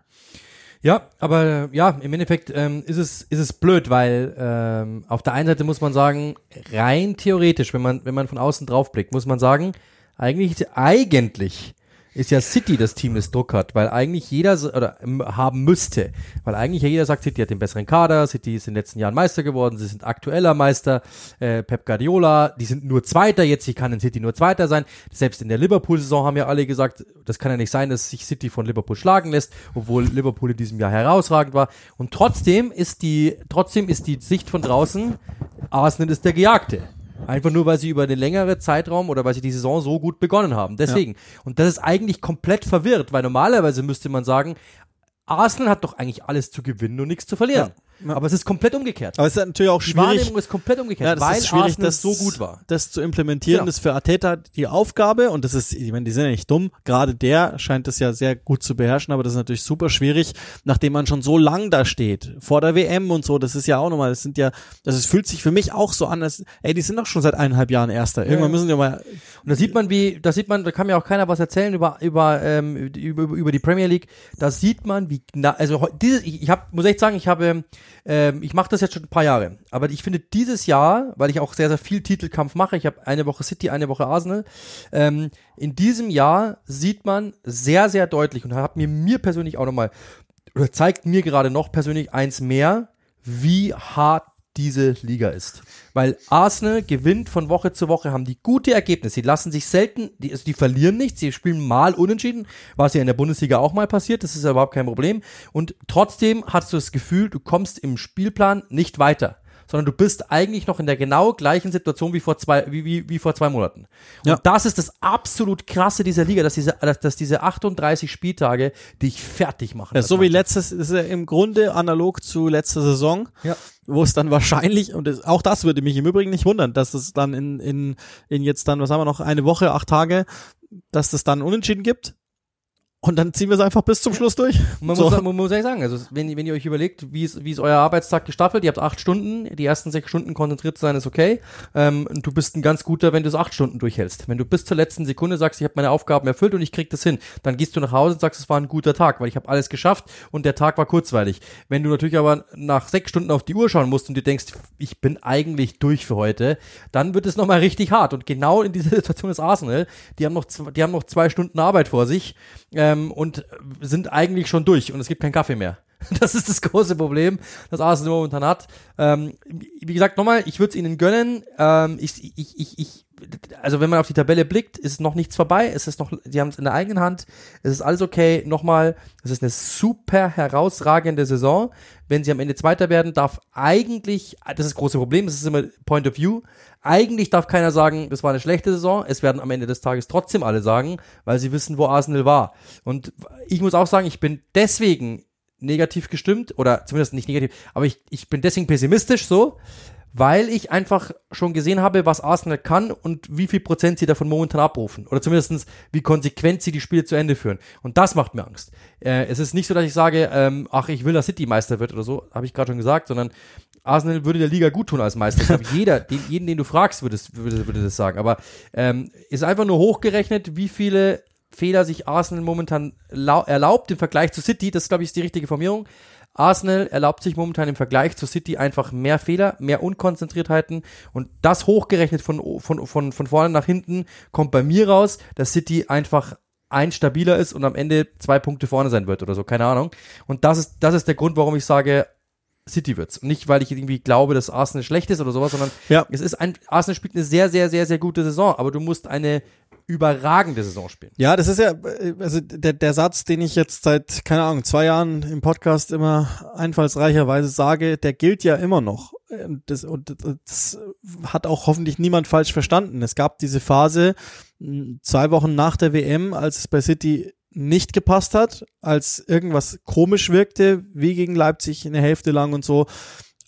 Ja, aber äh, ja, im Endeffekt ähm, ist es ist es blöd, weil ähm, auf der einen Seite muss man sagen, rein theoretisch, wenn man wenn man von außen drauf blickt, muss man sagen, eigentlich eigentlich ist ja City das Team, das Druck hat, weil eigentlich jeder oder haben müsste, weil eigentlich ja jeder sagt, City hat den besseren Kader, City ist in den letzten Jahren Meister geworden, sie sind aktueller Meister, äh, Pep Guardiola, die sind nur Zweiter jetzt, sie kann in City nur Zweiter sein. Selbst in der Liverpool-Saison haben ja alle gesagt, das kann ja nicht sein, dass sich City von Liverpool schlagen lässt, obwohl Liverpool in diesem Jahr herausragend war. Und trotzdem ist die, trotzdem ist die Sicht von draußen, Arsenal ist der Gejagte. Einfach nur, weil sie über den längeren Zeitraum oder weil sie die Saison so gut begonnen haben. Deswegen. Ja. Und das ist eigentlich komplett verwirrt, weil normalerweise müsste man sagen, Arsenal hat doch eigentlich alles zu gewinnen und nichts zu verlieren. Ja. Ja. Aber es ist komplett umgekehrt. Aber es ist natürlich auch schwierig. Die Wahrnehmung ist komplett umgekehrt, ja, das weil ist schwierig, Arsenal das, so gut war. Das zu implementieren, ja. das ist für Arteta die Aufgabe und das ist, ich meine, die sind ja nicht dumm. Gerade der scheint das ja sehr gut zu beherrschen, aber das ist natürlich super schwierig, nachdem man schon so lang da steht, vor der WM und so. Das ist ja auch nochmal, das sind ja, das ist, fühlt sich für mich auch so an, als, ey, die sind doch schon seit eineinhalb Jahren Erster. Irgendwann müssen die mal. Und da sieht man, wie, da sieht man, da kann mir auch keiner was erzählen über, über, ähm, über, über die Premier League. Da sieht man, wie, na, also dieses, ich, ich hab, muss echt sagen, ich habe, ähm, ich mache das jetzt schon ein paar Jahre. Aber ich finde dieses Jahr, weil ich auch sehr, sehr viel Titelkampf mache, ich habe eine Woche City, eine Woche Arsenal, ähm, in diesem Jahr sieht man sehr, sehr deutlich und hat mir, mir persönlich auch nochmal, oder zeigt mir gerade noch persönlich eins mehr, wie hart diese Liga ist. Weil Arsenal gewinnt von Woche zu Woche, haben die gute Ergebnisse. Sie lassen sich selten, die, also die verlieren nicht, sie spielen mal unentschieden, was ja in der Bundesliga auch mal passiert, das ist ja überhaupt kein Problem. Und trotzdem hast du das Gefühl, du kommst im Spielplan nicht weiter sondern du bist eigentlich noch in der genau gleichen Situation wie vor zwei, wie, wie, wie vor zwei Monaten. Und ja. das ist das absolut krasse dieser Liga, dass diese, dass, dass diese 38 Spieltage dich fertig machen. Ja, so wie letztes, ist ja im Grunde analog zu letzter Saison. Ja wo es dann wahrscheinlich, und das, auch das würde mich im Übrigen nicht wundern, dass es dann in, in, in jetzt dann, was haben wir noch, eine Woche, acht Tage, dass es dann unentschieden gibt. Und dann ziehen wir es einfach bis zum Schluss durch. Man, so. muss, man muss ehrlich sagen, also wenn, wenn ihr euch überlegt, wie ist, wie ist euer Arbeitstag gestaffelt, ihr habt acht Stunden, die ersten sechs Stunden konzentriert sein ist okay. Ähm, du bist ein ganz guter, wenn du es acht Stunden durchhältst. Wenn du bis zur letzten Sekunde sagst, ich habe meine Aufgaben erfüllt und ich krieg das hin, dann gehst du nach Hause und sagst, es war ein guter Tag, weil ich habe alles geschafft und der Tag war kurzweilig. Wenn du natürlich aber nach sechs Stunden auf die Uhr schauen musst und dir denkst, ich bin eigentlich durch für heute, dann wird es nochmal richtig hart. Und genau in dieser Situation ist Arsenal. Die haben noch, die haben noch zwei Stunden Arbeit vor sich ähm, und sind eigentlich schon durch und es gibt keinen Kaffee mehr. Das ist das große Problem, das Arsenal momentan hat. Ähm, wie gesagt, nochmal, ich würde es ihnen gönnen. Ähm, ich, ich, ich, ich, also wenn man auf die Tabelle blickt, ist noch nichts vorbei. Es ist noch, sie haben es in der eigenen Hand. Es ist alles okay. Nochmal, es ist eine super herausragende Saison. Wenn sie am Ende Zweiter werden, darf eigentlich, das ist das große Problem, das ist immer Point of View. Eigentlich darf keiner sagen, das war eine schlechte Saison. Es werden am Ende des Tages trotzdem alle sagen, weil sie wissen, wo Arsenal war. Und ich muss auch sagen, ich bin deswegen negativ gestimmt oder zumindest nicht negativ, aber ich, ich bin deswegen pessimistisch so, weil ich einfach schon gesehen habe, was Arsenal kann und wie viel Prozent sie davon momentan abrufen. Oder zumindestens wie konsequent sie die Spiele zu Ende führen. Und das macht mir Angst. Äh, es ist nicht so, dass ich sage, ähm, ach, ich will, dass City Meister wird oder so, habe ich gerade schon gesagt, sondern Arsenal würde der Liga gut tun als Meister. Ich glaube, jeder, den, jeden, den du fragst, würde, würde, würde das sagen. Aber ähm, ist einfach nur hochgerechnet, wie viele Fehler sich Arsenal momentan erlaubt im Vergleich zu City. Das, glaube ich, ist die richtige Formierung. Arsenal erlaubt sich momentan im Vergleich zu City einfach mehr Fehler, mehr Unkonzentriertheiten und das hochgerechnet von, von, von, von vorne nach hinten kommt bei mir raus, dass City einfach ein stabiler ist und am Ende zwei Punkte vorne sein wird oder so, keine Ahnung. Und das ist, das ist der Grund, warum ich sage, City wird's. Und nicht, weil ich irgendwie glaube, dass Arsenal schlecht ist oder sowas, sondern ja. es ist ein, Arsenal spielt eine sehr, sehr, sehr, sehr gute Saison, aber du musst eine überragende Saison spielen. Ja, das ist ja, also der, der Satz, den ich jetzt seit, keine Ahnung, zwei Jahren im Podcast immer einfallsreicherweise sage, der gilt ja immer noch. Und das, und das hat auch hoffentlich niemand falsch verstanden. Es gab diese Phase zwei Wochen nach der WM, als es bei City nicht gepasst hat, als irgendwas komisch wirkte, wie gegen Leipzig eine Hälfte lang und so.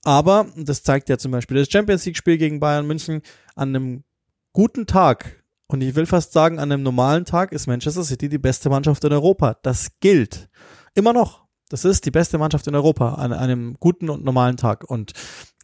Aber, das zeigt ja zum Beispiel das Champions League-Spiel gegen Bayern München, an einem guten Tag, und ich will fast sagen, an einem normalen Tag ist Manchester City die beste Mannschaft in Europa. Das gilt. Immer noch. Das ist die beste Mannschaft in Europa an einem guten und normalen Tag. Und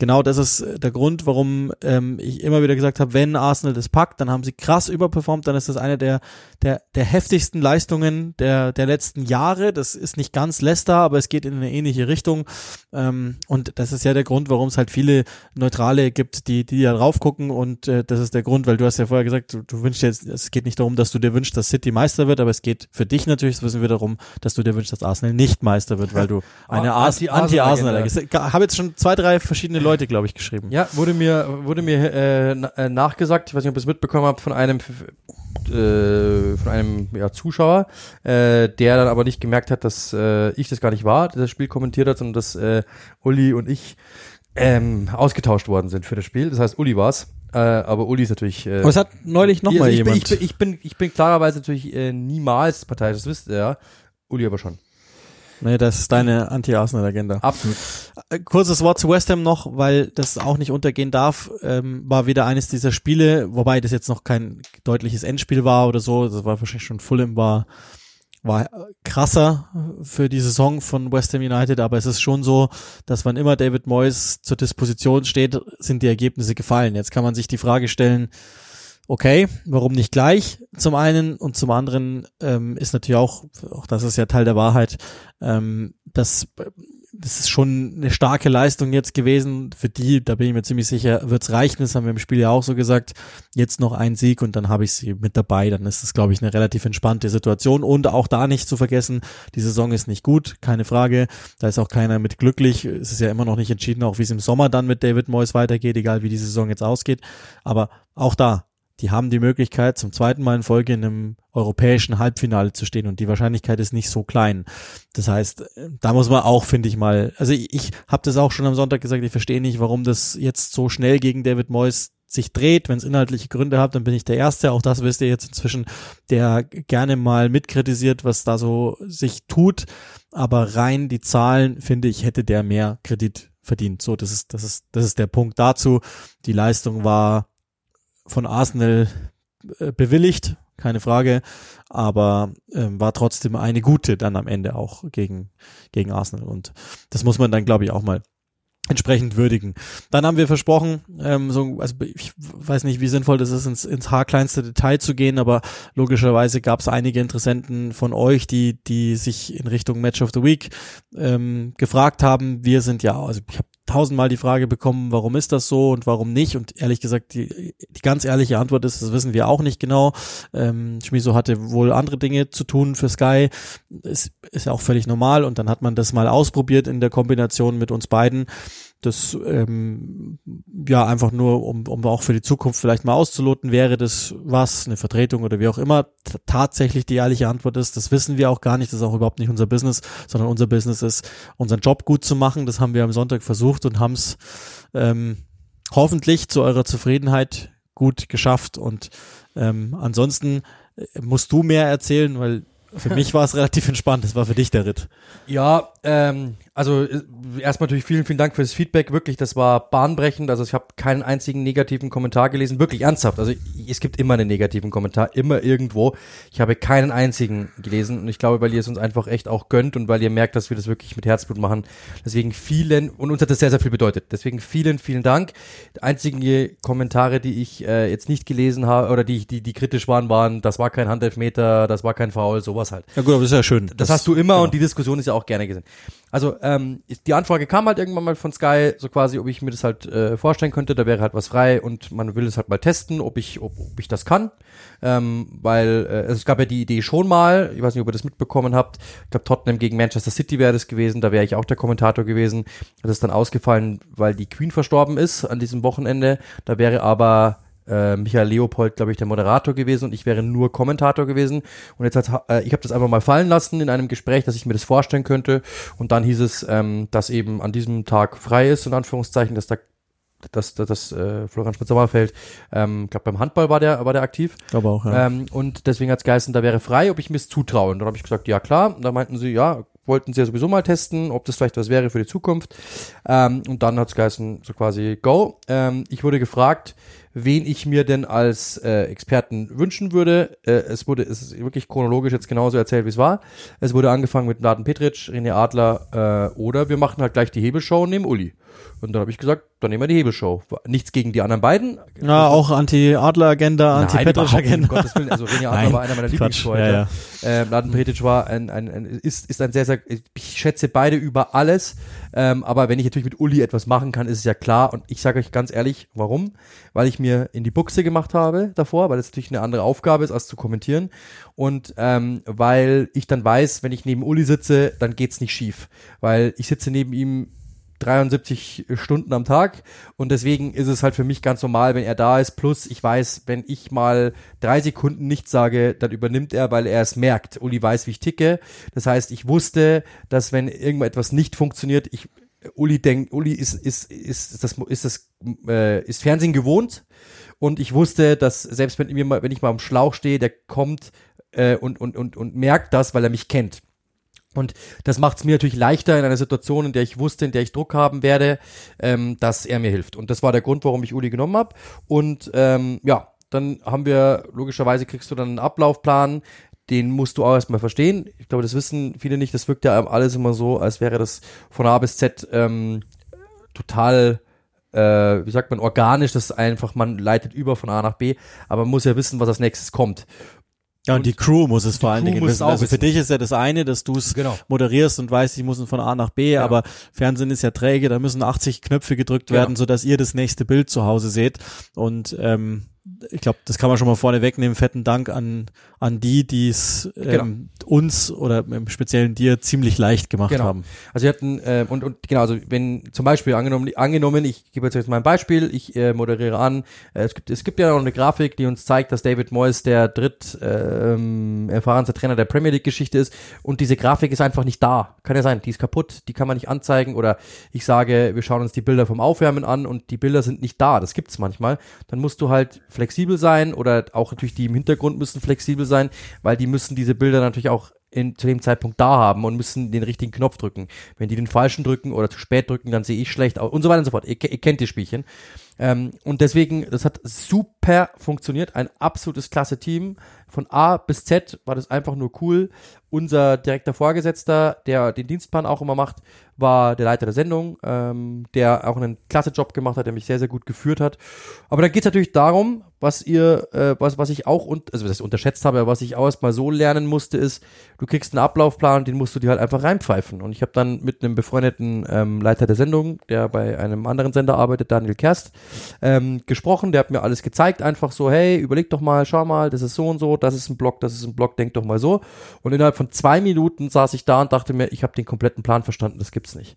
genau das ist der Grund, warum ähm, ich immer wieder gesagt habe, wenn Arsenal das packt, dann haben sie krass überperformt, dann ist das eine der, der, der heftigsten Leistungen der, der letzten Jahre. Das ist nicht ganz Leicester, aber es geht in eine ähnliche Richtung. Ähm, und das ist ja der Grund, warum es halt viele Neutrale gibt, die, die da drauf gucken. Und äh, das ist der Grund, weil du hast ja vorher gesagt, du, du wünschst jetzt, es geht nicht darum, dass du dir wünschst, dass City Meister wird, aber es geht für dich natürlich, das wissen wir darum, dass du dir wünschst, dass Arsenal nicht Meister wird, weil du eine Anti-Arsenal, Anti ich habe jetzt schon zwei, drei verschiedene Leute, glaube ich, geschrieben. Ja, wurde mir, wurde mir äh, äh, nachgesagt, ich weiß nicht, ob ihr es mitbekommen habt, von einem äh, von einem ja, Zuschauer, äh, der dann aber nicht gemerkt hat, dass äh, ich das gar nicht war, der das Spiel kommentiert hat, sondern dass äh, Uli und ich ähm, ausgetauscht worden sind für das Spiel. Das heißt, Uli war's. Äh, aber Uli ist natürlich. Äh, aber es hat neulich noch also jemand. Bin, ich, bin, ich, bin, ich bin klarerweise natürlich äh, niemals Partei, das wisst ihr ja. Uli aber schon. Nee, das ist deine Anti-Arsenal-Agenda. Absolut. Äh, Kurzes Wort zu West Ham noch, weil das auch nicht untergehen darf, ähm, war wieder eines dieser Spiele, wobei das jetzt noch kein deutliches Endspiel war oder so, das war wahrscheinlich schon Fulham war, war krasser für die Saison von West Ham United, aber es ist schon so, dass wann immer David Moyes zur Disposition steht, sind die Ergebnisse gefallen. Jetzt kann man sich die Frage stellen, okay, warum nicht gleich zum einen und zum anderen ähm, ist natürlich auch, auch das ist ja Teil der Wahrheit, ähm, dass das ist schon eine starke Leistung jetzt gewesen. Für die, da bin ich mir ziemlich sicher, wird's reichen. Das haben wir im Spiel ja auch so gesagt. Jetzt noch ein Sieg und dann habe ich sie mit dabei. Dann ist es, glaube ich, eine relativ entspannte Situation. Und auch da nicht zu vergessen, die Saison ist nicht gut, keine Frage. Da ist auch keiner mit glücklich. Es ist ja immer noch nicht entschieden, auch wie es im Sommer dann mit David Moyes weitergeht, egal wie die Saison jetzt ausgeht. Aber auch da, die haben die Möglichkeit, zum zweiten Mal in Folge in einem europäischen Halbfinale zu stehen und die Wahrscheinlichkeit ist nicht so klein. Das heißt, da muss man auch, finde ich mal, also ich, ich habe das auch schon am Sonntag gesagt, ich verstehe nicht, warum das jetzt so schnell gegen David Moyes sich dreht, wenn es inhaltliche Gründe hat, dann bin ich der Erste, auch das wisst ihr jetzt inzwischen, der gerne mal mitkritisiert, was da so sich tut, aber rein die Zahlen, finde ich, hätte der mehr Kredit verdient. So, das ist, das ist, das ist der Punkt dazu. Die Leistung war von Arsenal äh, bewilligt, keine Frage, aber ähm, war trotzdem eine gute dann am Ende auch gegen, gegen Arsenal und das muss man dann, glaube ich, auch mal entsprechend würdigen. Dann haben wir versprochen, ähm, so, also ich weiß nicht, wie sinnvoll das ist, ins, ins haarkleinste Detail zu gehen, aber logischerweise gab es einige Interessenten von euch, die, die sich in Richtung Match of the Week ähm, gefragt haben. Wir sind ja, also ich habe tausendmal die Frage bekommen, warum ist das so und warum nicht? Und ehrlich gesagt, die, die ganz ehrliche Antwort ist, das wissen wir auch nicht genau. Ähm, Schmiso hatte wohl andere Dinge zu tun für Sky. Ist, ist ja auch völlig normal. Und dann hat man das mal ausprobiert in der Kombination mit uns beiden das ähm, ja einfach nur, um, um auch für die Zukunft vielleicht mal auszuloten, wäre das was, eine Vertretung oder wie auch immer. Tatsächlich die ehrliche Antwort ist, das wissen wir auch gar nicht, das ist auch überhaupt nicht unser Business, sondern unser Business ist, unseren Job gut zu machen. Das haben wir am Sonntag versucht und haben es ähm, hoffentlich zu eurer Zufriedenheit gut geschafft. Und ähm, ansonsten äh, musst du mehr erzählen, weil für mich war es relativ entspannt. Das war für dich der Ritt. Ja, ähm, also äh, erstmal natürlich vielen, vielen Dank fürs Feedback. Wirklich, das war bahnbrechend. Also ich habe keinen einzigen negativen Kommentar gelesen. Wirklich ernsthaft. Also es gibt immer einen negativen Kommentar, immer irgendwo. Ich habe keinen einzigen gelesen und ich glaube, weil ihr es uns einfach echt auch gönnt und weil ihr merkt, dass wir das wirklich mit Herzblut machen. Deswegen vielen, und uns hat das sehr, sehr viel bedeutet. Deswegen vielen, vielen Dank. Die einzigen Kommentare, die ich äh, jetzt nicht gelesen habe oder die, die, die kritisch waren, waren, das war kein Handelfmeter, das war kein Foul, sowas halt. Ja gut, aber das ist ja schön. Das, das hast du immer genau. und die Diskussion ist ja auch gerne gesehen. Also ähm, die Anfrage kam halt irgendwann mal von Sky, so quasi, ob ich mir das halt äh, vorstellen könnte. Da wäre halt was frei und man will es halt mal testen, ob ich, ob, ob ich das kann. Ähm, weil äh, also es gab ja die Idee schon mal, ich weiß nicht, ob ihr das mitbekommen habt. Ich glaube, Tottenham gegen Manchester City wäre das gewesen, da wäre ich auch der Kommentator gewesen. Das ist dann ausgefallen, weil die Queen verstorben ist an diesem Wochenende. Da wäre aber äh, Michael Leopold, glaube ich, der Moderator gewesen und ich wäre nur Kommentator gewesen. Und jetzt hat äh, ich habe das einfach mal fallen lassen in einem Gespräch, dass ich mir das vorstellen könnte. Und dann hieß es, ähm, dass eben an diesem Tag frei ist, in Anführungszeichen, dass da dass das, das äh, Florian Spitzer-Sommerfeld, ähm, ich glaube beim Handball war der, war der aktiv. glaube auch, ja. Ähm, und deswegen hat's geheißen, da wäre frei, ob ich mir es zutraue. Und dann habe ich gesagt, ja klar. Und dann meinten sie, ja, wollten sie ja sowieso mal testen, ob das vielleicht was wäre für die Zukunft. Ähm, und dann hat's geheißen, so quasi go. Ähm, ich wurde gefragt, wen ich mir denn als äh, Experten wünschen würde. Äh, es wurde, es ist wirklich chronologisch jetzt genauso erzählt, wie es war. Es wurde angefangen mit Naden Petric, René Adler äh, oder wir machen halt gleich die Hebelshow und nehmen Uli. Und dann habe ich gesagt, dann nehmen wir die Hebelshow. Nichts gegen die anderen beiden. Ja, auch Anti-Adler-Agenda, nicht, um Gottes Willen. Also René Adler Nein, war einer meiner Quatsch, Lieblingstorhüter. ja, Ähm, Mladen Petic war ein, ein, ein, ist, ist ein sehr, sehr, ich schätze beide über alles. Ähm, aber wenn ich natürlich mit Uli etwas machen kann, ist es ja klar. Und ich sage euch ganz ehrlich, warum? Weil ich mir in die Buchse gemacht habe davor, weil das natürlich eine andere Aufgabe ist, als zu kommentieren. Und ähm, weil ich dann weiß, wenn ich neben Uli sitze, dann geht's nicht schief. Weil ich sitze neben ihm 73 Stunden am Tag und deswegen ist es halt für mich ganz normal, wenn er da ist. Plus, ich weiß, wenn ich mal drei Sekunden nichts sage, dann übernimmt er, weil er es merkt. Uli weiß, wie ich ticke. Das heißt, ich wusste, dass wenn irgendetwas nicht funktioniert, ich Uli denkt, Uli ist ist ist, ist das ist das äh, ist Fernsehen gewohnt und ich wusste, dass selbst wenn mir mal, wenn ich mal am Schlauch stehe, der kommt äh, und und und und merkt das, weil er mich kennt. Und das macht es mir natürlich leichter in einer Situation, in der ich wusste, in der ich Druck haben werde, ähm, dass er mir hilft. Und das war der Grund, warum ich Uli genommen habe. Und ähm, ja, dann haben wir, logischerweise kriegst du dann einen Ablaufplan, den musst du auch erstmal verstehen. Ich glaube, das wissen viele nicht. Das wirkt ja alles immer so, als wäre das von A bis Z ähm, total äh, wie sagt man, organisch, das ist einfach, man leitet über von A nach B, aber man muss ja wissen, was als nächstes kommt. Ja, und, die Crew muss es vor allen Dingen wissen. Also für wissen. dich ist ja das eine, dass du es Genau. moderierst und weißt, ich muss von A nach B, Ja. aber Fernsehen ist ja träge, da müssen 80 Knöpfe gedrückt Genau. werden, sodass ihr das nächste Bild zu Hause seht. Und ähm, ich glaube, das kann man schon mal vorne wegnehmen. Fetten Dank an, an die, die es ähm, uns oder im Speziellen dir ziemlich leicht gemacht Genau. haben. Also wir hatten, äh, und, und genau, also wenn zum Beispiel angenommen, angenommen, ich gebe jetzt mal ein Beispiel, ich äh, moderiere an, äh, es, gibt, es gibt ja noch eine Grafik, die uns zeigt, dass David Moyes der dritt ähm, erfahrenste Trainer der Premier League Geschichte ist und diese Grafik ist einfach nicht da. Kann ja sein, die ist kaputt, die kann man nicht anzeigen oder ich sage, wir schauen uns die Bilder vom Aufwärmen an und die Bilder sind nicht da, das gibt's manchmal. Dann musst du halt flexibel sein oder auch natürlich die im Hintergrund müssen flexibel sein, weil die müssen diese Bilder natürlich auch in, zu dem Zeitpunkt da haben und müssen den richtigen Knopf drücken. Wenn die den falschen drücken oder zu spät drücken, dann sehe ich schlecht aus und so weiter und so fort. Ihr, ihr kennt die Spielchen. Ähm, und deswegen, das hat super funktioniert. Ein absolutes klasse Team. Von A bis Z war das einfach nur cool. Unser direkter Vorgesetzter, der den Dienstplan auch immer macht, war der Leiter der Sendung, ähm, der auch einen klasse Job gemacht hat, der mich sehr, sehr gut geführt hat. Aber da geht es natürlich darum, was ihr, äh, was, was ich auch, und, also ich unterschätzt habe, aber was ich auch erstmal so lernen musste, ist, du kriegst einen Ablaufplan, den musst du dir halt einfach reinpfeifen. Und ich habe dann mit einem befreundeten ähm, Leiter der Sendung, der bei einem anderen Sender arbeitet, Daniel Kerst, ähm, gesprochen. Der hat mir alles gezeigt, einfach so, hey, überleg doch mal, schau mal, das ist so und so, das ist ein Block, das ist ein Block, denk doch mal so. Und innerhalb von zwei Minuten saß ich da und dachte mir, ich habe den kompletten Plan verstanden, das gibt's nicht.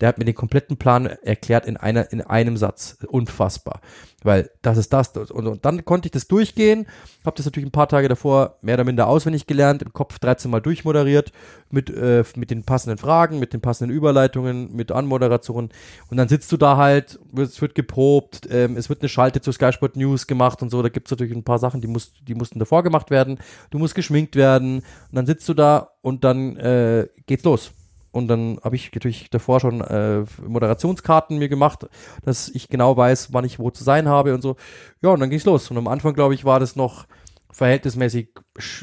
Der hat mir den kompletten Plan erklärt in einer, in einem Satz. Unfassbar. Weil das ist das. Und, und dann konnte ich das durchgehen. Habe das natürlich ein paar Tage davor mehr oder minder auswendig gelernt, im Kopf 13 Mal durchmoderiert, mit, äh, mit den passenden Fragen, mit den passenden Überleitungen, mit Anmoderationen. Und dann sitzt du da halt, es wird geprobt, ähm, es wird eine Schalte zu Sky Sport News gemacht und so. Da gibt's natürlich ein paar Sachen, die, muss, die mussten davor gemacht werden. Du musst geschminkt werden. Und dann sitzt du da und dann äh, geht's los. Und dann habe ich natürlich davor schon äh, Moderationskarten mir gemacht, dass ich genau weiß, wann ich wo zu sein habe und so. Ja, und dann ging's los. Und am Anfang, glaube ich, war das noch verhältnismäßig,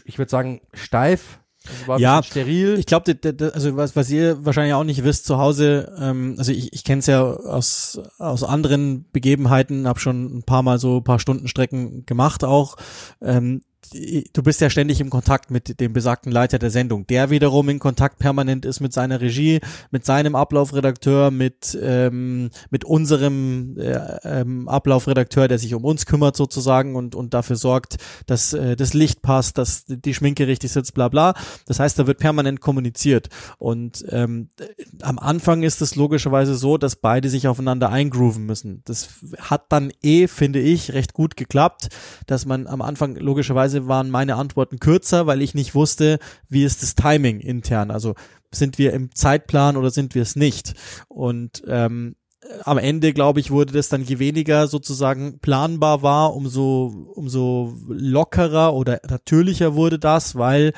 ich würde sagen, steif. Ein Ja, steril. Ich glaube, also was, was ihr wahrscheinlich auch nicht wisst zu Hause, ähm, also ich, ich kenne es ja aus, aus anderen Begebenheiten, habe schon ein paar Mal so ein paar Stundenstrecken gemacht auch. Ähm, du bist ja ständig im Kontakt mit dem besagten Leiter der Sendung, der wiederum in Kontakt permanent ist mit seiner Regie, mit seinem Ablaufredakteur, mit ähm, mit unserem äh, ähm, Ablaufredakteur, der sich um uns kümmert sozusagen und und dafür sorgt, dass äh, das Licht passt, dass die Schminke richtig sitzt, bla bla. Das heißt, da wird permanent kommuniziert und ähm, am Anfang ist es logischerweise so, dass beide sich aufeinander eingrooven müssen. Das hat dann eh, finde ich, recht gut geklappt, dass man am Anfang logischerweise waren meine Antworten kürzer, weil ich nicht wusste, wie ist das Timing intern. Also sind wir im Zeitplan oder sind wir es nicht? Und ähm, am Ende, glaube ich, wurde das dann je weniger sozusagen planbar war, umso, umso lockerer oder natürlicher wurde das, weil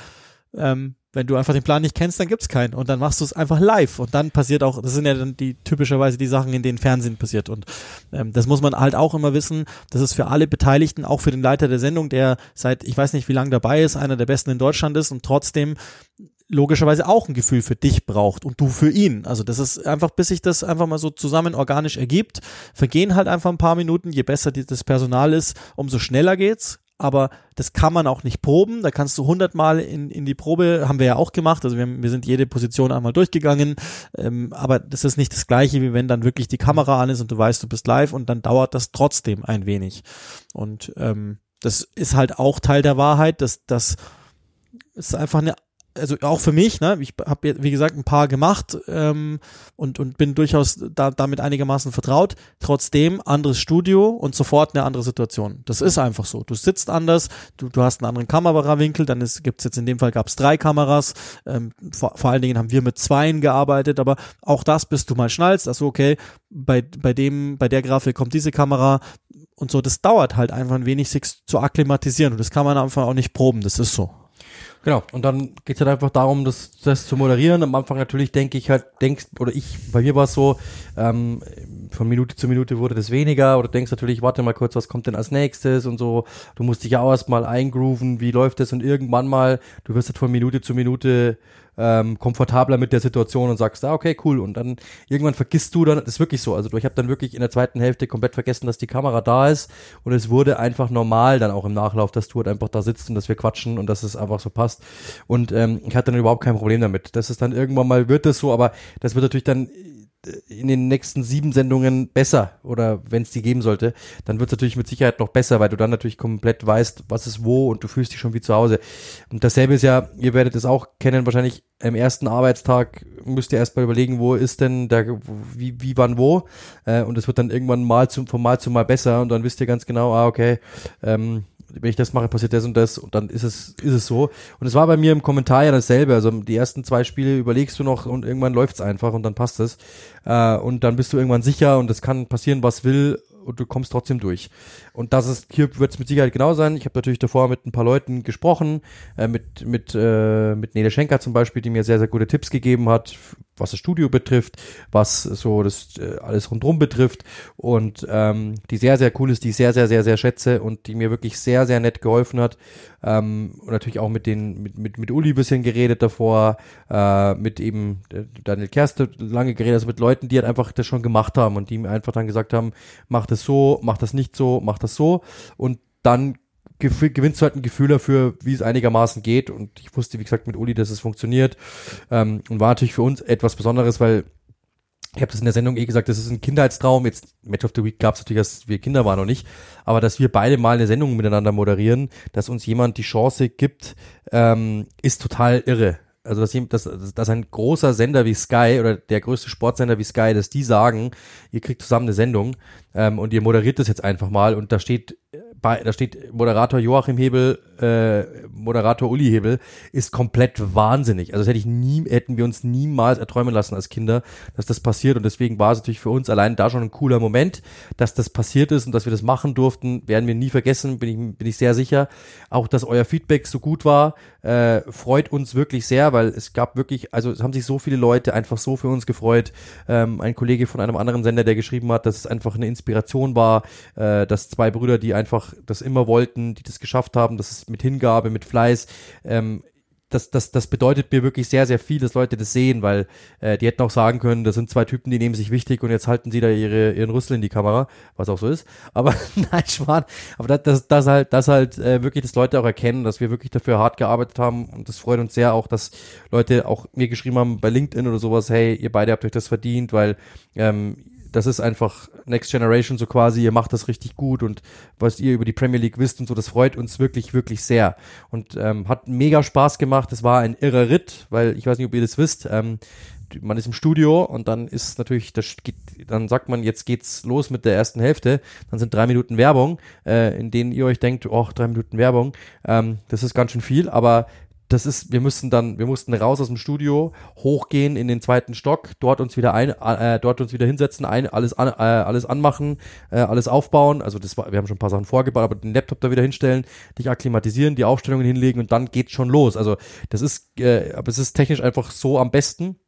ähm, wenn du einfach den Plan nicht kennst, dann gibt's keinen. Und dann machst du es einfach live. Und dann passiert auch, das sind ja dann die typischerweise die Sachen, in denen Fernsehen passiert. Und ähm, das muss man halt auch immer wissen. Das ist für alle Beteiligten, auch für den Leiter der Sendung, der seit ich weiß nicht wie lange dabei ist, einer der besten in Deutschland ist und trotzdem logischerweise auch ein Gefühl für dich braucht und du für ihn. Also das ist einfach, bis sich das einfach mal so zusammen organisch ergibt, vergehen halt einfach ein paar Minuten. Je besser das Personal ist, umso schneller geht's. Aber das kann man auch nicht proben. Da kannst du hundertmal in, in die Probe, haben wir ja auch gemacht. Also wir, wir sind jede Position einmal durchgegangen. Ähm, aber das ist nicht das Gleiche, wie wenn dann wirklich die Kamera an ist und du weißt, du bist live und dann dauert das trotzdem ein wenig. Und ähm, das ist halt auch Teil der Wahrheit, dass das ist einfach eine also auch für mich, ne, ich habe wie gesagt ein paar gemacht ähm, und und bin durchaus da, damit einigermaßen vertraut. Trotzdem anderes Studio und sofort eine andere Situation. Das ist einfach so. Du sitzt anders, du, du hast einen anderen Kamerawinkel, dann ist, gibt's jetzt in dem Fall gab es drei Kameras. Ähm, vor, vor allen Dingen haben wir mit zweien gearbeitet, aber auch das, bis du mal schnallst, also okay, bei bei dem bei der Grafik kommt diese Kamera und so. Das dauert halt einfach ein wenig, sich zu akklimatisieren und das kann man einfach auch nicht proben. Das ist so. Genau, und dann geht es halt einfach darum, das, das zu moderieren. Am Anfang natürlich denke ich halt, denkst, oder ich, bei mir war es so, ähm, von Minute zu Minute wurde das weniger, oder denkst natürlich, warte mal kurz, was kommt denn als nächstes und so. Du musst dich ja auch erstmal eingrooven, wie läuft das und irgendwann mal, du wirst halt von Minute zu Minute ähm, komfortabler mit der Situation und sagst, ah, okay, cool. Und dann irgendwann vergisst du dann, das ist wirklich so. Also ich habe dann wirklich in der zweiten Hälfte komplett vergessen, dass die Kamera da ist und es wurde einfach normal dann auch im Nachlauf, dass du halt einfach da sitzt und dass wir quatschen und dass es einfach so passt. Und ähm, ich hatte dann überhaupt kein Problem damit. Das ist dann irgendwann mal wird es so, aber das wird natürlich dann in den nächsten sieben Sendungen besser oder wenn es die geben sollte, dann wird es natürlich mit Sicherheit noch besser, weil du dann natürlich komplett weißt, was ist wo und du fühlst dich schon wie zu Hause. Und dasselbe ist ja, ihr werdet es auch kennen, wahrscheinlich am ersten Arbeitstag müsst ihr erstmal überlegen, wo ist denn der, wie, wie, wann, wo. Äh, und es wird dann irgendwann mal zum, von Mal zu Mal besser und dann wisst ihr ganz genau, ah, okay, ähm, wenn ich das mache, passiert das und das und dann ist es, ist es so. Und es war bei mir im Kommentar ja dasselbe. Also die ersten zwei Spiele überlegst du noch und irgendwann läuft's einfach und dann passt es. Äh, und dann bist du irgendwann sicher und es kann passieren, was will und du kommst trotzdem durch. Und das ist, hier wird es mit Sicherheit genau sein. Ich habe natürlich davor mit ein paar Leuten gesprochen, äh, mit, mit, äh, mit Nele Schenker zum Beispiel, die mir sehr, sehr gute Tipps gegeben hat, was das Studio betrifft, was so das äh, alles rundherum betrifft und ähm, die sehr, sehr cool ist, die ich sehr, sehr, sehr, sehr schätze und die mir wirklich sehr, sehr nett geholfen hat. Ähm, und natürlich auch mit den, mit, mit, mit Uli bisschen geredet davor, äh, mit eben äh, Daniel Kerste lange geredet, also mit Leuten, die halt einfach das schon gemacht haben und die mir einfach dann gesagt haben, mach das so, mach das nicht so, mach das so und dann gewinnst du halt ein Gefühl dafür, wie es einigermaßen geht. Und ich wusste, wie gesagt, mit Uli, dass es funktioniert. Ähm, und war natürlich für uns etwas Besonderes, weil ich habe das in der Sendung eh gesagt, das ist ein Kindheitstraum. Jetzt Match of the Week gab es natürlich, dass wir Kinder waren noch nicht, aber dass wir beide mal eine Sendung miteinander moderieren, dass uns jemand die Chance gibt, ähm, ist total irre. Also dass, dass, dass ein großer Sender wie Sky oder der größte Sportsender wie Sky, dass die sagen, ihr kriegt zusammen eine Sendung ähm, und ihr moderiert das jetzt einfach mal. Und da steht bei, da steht Moderator Joachim Hebel, äh, Moderator Uli Hebel, ist komplett wahnsinnig. Also das hätte ich nie, hätten wir uns niemals erträumen lassen als Kinder, dass das passiert. Und deswegen war es natürlich für uns allein da schon ein cooler Moment, dass das passiert ist und dass wir das machen durften, werden wir nie vergessen, bin ich, bin ich sehr sicher. Auch, dass euer Feedback so gut war, äh, freut uns wirklich sehr, weil es gab wirklich, also es haben sich so viele Leute einfach so für uns gefreut. Ähm, ein Kollege von einem anderen Sender, der geschrieben hat, dass es einfach eine Inspiration war, äh, dass zwei Brüder, die einfach das immer wollten, die das geschafft haben, dass es mit Hingabe, mit Fleiß, ähm, das, das, das bedeutet mir wirklich sehr, sehr viel, dass Leute das sehen, weil äh, die hätten auch sagen können, das sind zwei Typen, die nehmen sich wichtig und jetzt halten sie da ihre, ihren Rüssel in die Kamera, was auch so ist. Aber nein, Schwan, aber das, das, das halt, das halt äh, wirklich, dass Leute auch erkennen, dass wir wirklich dafür hart gearbeitet haben und das freut uns sehr auch, dass Leute auch mir geschrieben haben bei LinkedIn oder sowas, hey, ihr beide habt euch das verdient, weil ähm, das ist einfach Next Generation so quasi, ihr macht das richtig gut und was ihr über die Premier League wisst und so, das freut uns wirklich, wirklich sehr. Und ähm, hat mega Spaß gemacht. Es war ein irrer Ritt, weil ich weiß nicht, ob ihr das wisst. Ähm, man ist im Studio und dann ist natürlich, das geht, dann sagt man, jetzt geht's los mit der ersten Hälfte. Dann sind drei Minuten Werbung, äh, in denen ihr euch denkt, oh, drei Minuten Werbung, ähm, das ist ganz schön viel, aber das ist, wir mussten dann, wir mussten raus aus dem Studio, hochgehen in den zweiten Stock, dort uns wieder ein, äh, dort uns wieder hinsetzen, ein, alles an, äh, alles anmachen, äh, alles aufbauen. Also das war, wir haben schon ein paar Sachen vorgebaut, aber den Laptop da wieder hinstellen, dich akklimatisieren, die Aufstellungen hinlegen und dann geht's schon los. Also das ist, äh, aber es ist technisch einfach so am besten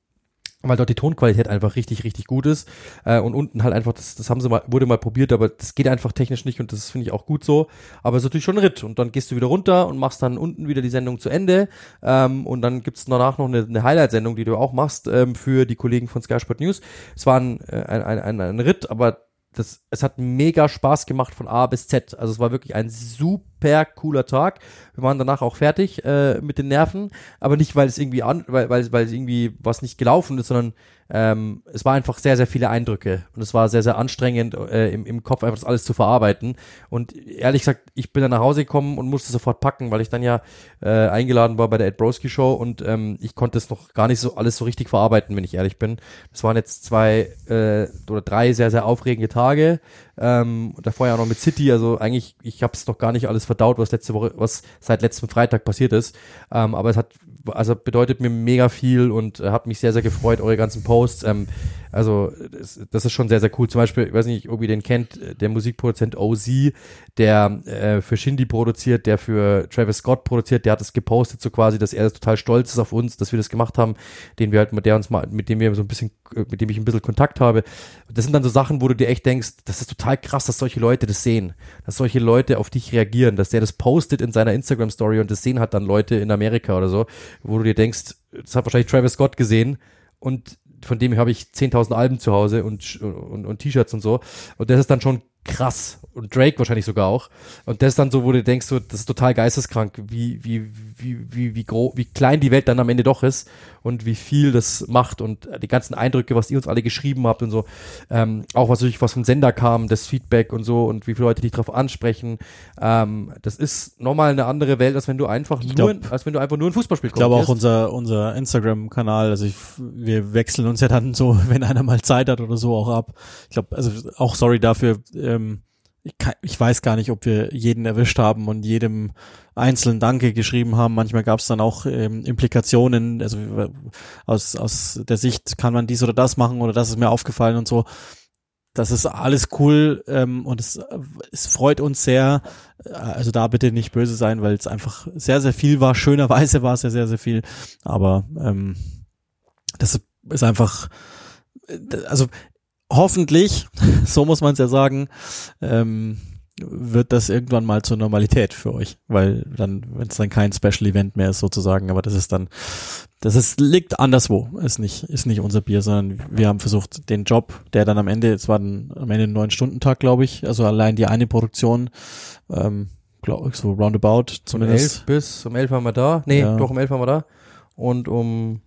weil dort die Tonqualität einfach richtig, richtig gut ist. Äh, und unten halt einfach, das, das haben sie mal, wurde mal probiert, aber das geht einfach technisch nicht und das finde ich auch gut so. Aber es ist natürlich schon ein Ritt. Und dann gehst du wieder runter und machst dann unten wieder die Sendung zu Ende. Ähm, und dann gibt's danach noch eine, eine Highlight-Sendung, die du auch machst ähm, für die Kollegen von Sky Sport News. Es war ein, äh, ein, ein, ein, ein Ritt, aber das, es hat mega Spaß gemacht von A bis Z. Also es war wirklich ein super cooler Tag. Wir waren danach auch fertig äh, mit den Nerven, aber nicht, weil es irgendwie an, weil, weil, weil es irgendwie was nicht gelaufen ist, sondern ähm, es war einfach sehr, sehr viele Eindrücke und es war sehr, sehr anstrengend äh, im, im Kopf einfach das alles zu verarbeiten. Und ehrlich gesagt, ich bin dann nach Hause gekommen und musste sofort packen, weil ich dann ja äh, eingeladen war bei der Ed Broski Show und ähm, ich konnte es noch gar nicht so alles so richtig verarbeiten, wenn ich ehrlich bin. Das waren jetzt zwei äh, oder drei sehr, sehr aufregende Tage. Ähm, davor ja noch mit City, also eigentlich, ich habe es noch gar nicht alles verdaut, was letzte Woche, was seit letztem Freitag passiert ist. Ähm, aber es hat also bedeutet mir mega viel und äh, hat mich sehr, sehr gefreut, eure ganzen Posts. Ähm, also das, das, ist schon sehr, sehr cool. Zum Beispiel, ich weiß nicht, ob ihr den kennt, der Musikproduzent OZ, der äh, für Shindy produziert, der für Travis Scott produziert, der hat es gepostet, so quasi, dass er total stolz ist auf uns, dass wir das gemacht haben, den wir halt mit der uns mal, mit dem wir so ein bisschen, mit dem ich ein bisschen Kontakt habe. Das sind dann so Sachen, wo du dir echt denkst, das ist total krass, dass solche Leute das sehen, dass solche Leute auf dich reagieren, dass der das postet in seiner Instagram Story und das sehen hat dann Leute in Amerika oder so, wo du dir denkst, das hat wahrscheinlich Travis Scott gesehen und von dem habe ich 10.000 Alben zu Hause und, und, und T-Shirts und so. Und das ist dann schon krass. Und Drake wahrscheinlich sogar auch. Und das ist dann so, wo du denkst, so, das ist total geisteskrank, wie, wie, wie, wie, wie, groß, wie klein die Welt dann am Ende doch ist und wie viel das macht und die ganzen Eindrücke, was ihr uns alle geschrieben habt und so. Ähm, auch was natürlich was vom Sender kam, das Feedback und so und wie viele Leute dich darauf ansprechen. Ähm, das ist nochmal eine andere Welt, als wenn du einfach Ich nur, glaub- als wenn du einfach nur ein Fußballspiel Ich glaube auch unser, unser Instagram-Kanal, also ich, wir wechseln uns ja dann so, wenn einer mal Zeit hat oder so auch ab. Ich glaube, also auch sorry dafür, ähm, ich, kann, ich weiß gar nicht, ob wir jeden erwischt haben und jedem einzelnen Danke geschrieben haben. Manchmal gab es dann auch ähm, Implikationen, also aus, aus der Sicht kann man dies oder das machen oder das ist mir aufgefallen und so. Das ist alles cool ähm, und es, es freut uns sehr. Also da bitte nicht böse sein, weil es einfach sehr, sehr viel war. Schönerweise war es ja sehr, sehr viel. Aber ähm, das ist einfach, also hoffentlich, so muss man es ja sagen, ähm, wird das irgendwann mal zur Normalität für euch, weil dann, wenn es dann kein Special Event mehr ist sozusagen, aber das ist dann, das ist liegt anderswo, ist nicht ist nicht unser Bier, sondern wir haben versucht den Job, der dann am Ende, es war dann am Ende ein neun Stunden Tag, glaube ich, also allein die eine Produktion, ähm, glaub, so roundabout um zumindest. elf bis, um elf waren wir da. Nee, Ja. doch um elf waren wir da. Und um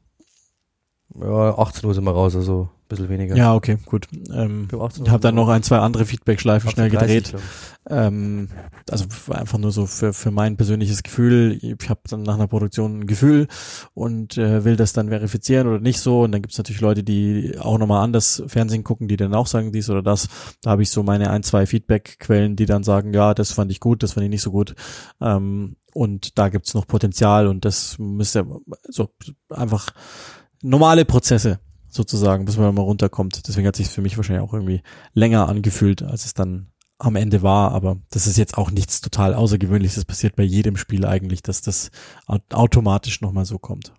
ja, 18 Uhr sind wir raus, also bisschen weniger. Ja, okay, gut. Ähm, Ich glaub, 18 Uhr ich habe dann noch ein, zwei andere Feedback-Schleifen schnell 18:30, gedreht. glaub ich. Ähm, also einfach nur so für, für mein persönliches Gefühl. Ich habe dann nach einer Produktion ein Gefühl und äh, will das dann verifizieren oder nicht so. Und dann gibt's natürlich Leute, die auch nochmal anders Fernsehen gucken, die dann auch sagen dies oder das. Da habe ich so meine ein, zwei Feedback-Quellen, die dann sagen, ja, das fand ich gut, das fand ich nicht so gut. Ähm, und da gibt's noch Potenzial und das müsste so einfach normale Prozesse sozusagen, bis man mal runterkommt. Deswegen hat sich für mich wahrscheinlich auch irgendwie länger angefühlt, als es dann am Ende war. Aber das ist jetzt auch nichts total Außergewöhnliches. Das passiert bei jedem Spiel eigentlich, dass das au- automatisch nochmal so kommt.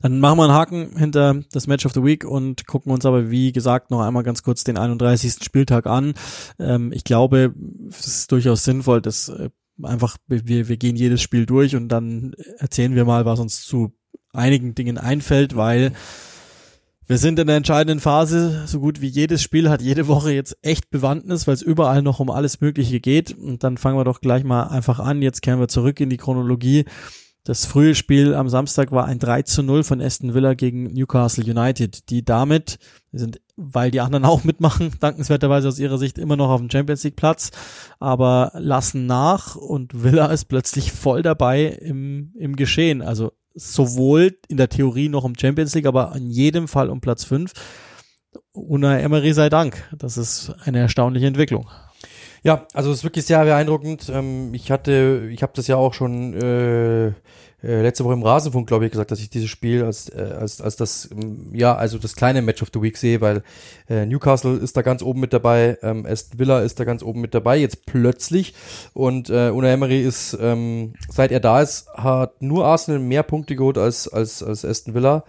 Dann machen wir einen Haken hinter das Match of the Week und gucken uns aber, wie gesagt, noch einmal ganz kurz den 31. Spieltag an. Ähm, ich glaube, es ist durchaus sinnvoll, dass äh, einfach, wir, wir gehen jedes Spiel durch und dann erzählen wir mal, was uns zu einigen Dingen einfällt, weil wir sind in der entscheidenden Phase. So gut wie jedes Spiel hat jede Woche jetzt echt Bewandtnis, weil es überall noch um alles Mögliche geht. Und dann fangen wir doch gleich mal einfach an. Jetzt kehren wir zurück in die Chronologie. Das frühe Spiel am Samstag war ein 3 zu 0 von Aston Villa gegen Newcastle United, die damit, sind, weil die anderen auch mitmachen, dankenswerterweise aus ihrer Sicht immer noch auf dem Champions League Platz, aber lassen nach und Villa ist plötzlich voll dabei im, im Geschehen. Also sowohl in der Theorie noch um Champions League, aber in jedem Fall um Platz 5. Unai Emery sei Dank. Das ist eine erstaunliche Entwicklung. Ja, also es ist wirklich sehr beeindruckend. Ähm, ich hatte, ich habe das ja auch schon äh, äh, letzte Woche im Rasenfunk, glaube ich, gesagt, dass ich dieses Spiel als, äh, als, als das, ähm, ja, also das kleine Match of the Week sehe, weil äh, Newcastle ist da ganz oben mit dabei, ähm, Aston Villa ist da ganz oben mit dabei, jetzt plötzlich. Und äh, Una Emery ist, ähm, seit er da ist, hat nur Arsenal mehr Punkte geholt als, als, als Aston Villa.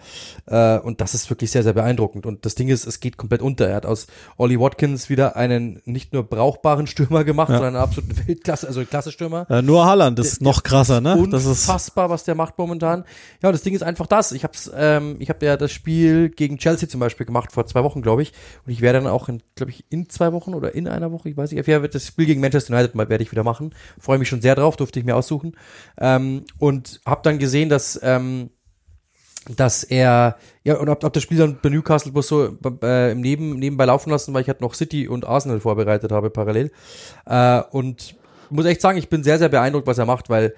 Äh, und das ist wirklich sehr, sehr beeindruckend. Und das Ding ist, es geht komplett unter. Er hat aus Ollie Watkins wieder einen nicht nur brauchbaren Stürmer gemacht, ja. sondern einen absoluten Weltklasse, also Klasse-Stürmer. Ja, nur Haaland ist der, noch krasser, ne? Das ist unfassbar, was der macht momentan. Ja, das Ding ist einfach das. Ich hab's, ähm, ich habe ja das Spiel gegen Chelsea zum Beispiel gemacht vor zwei Wochen, glaube ich. Und ich werde dann auch glaube ich, in zwei Wochen oder in einer Woche, ich weiß nicht, ja, das Spiel gegen Manchester United werde ich wieder machen. Freue mich schon sehr drauf, durfte ich mir aussuchen. Ähm, und habe dann gesehen, dass ähm, dass er, ja, und hab, hab das Spiel dann bei Newcastle bloß so äh, im Neben, nebenbei laufen lassen, weil ich halt noch City und Arsenal vorbereitet habe parallel. Äh, und muss echt sagen, ich bin sehr, sehr beeindruckt, was er macht, weil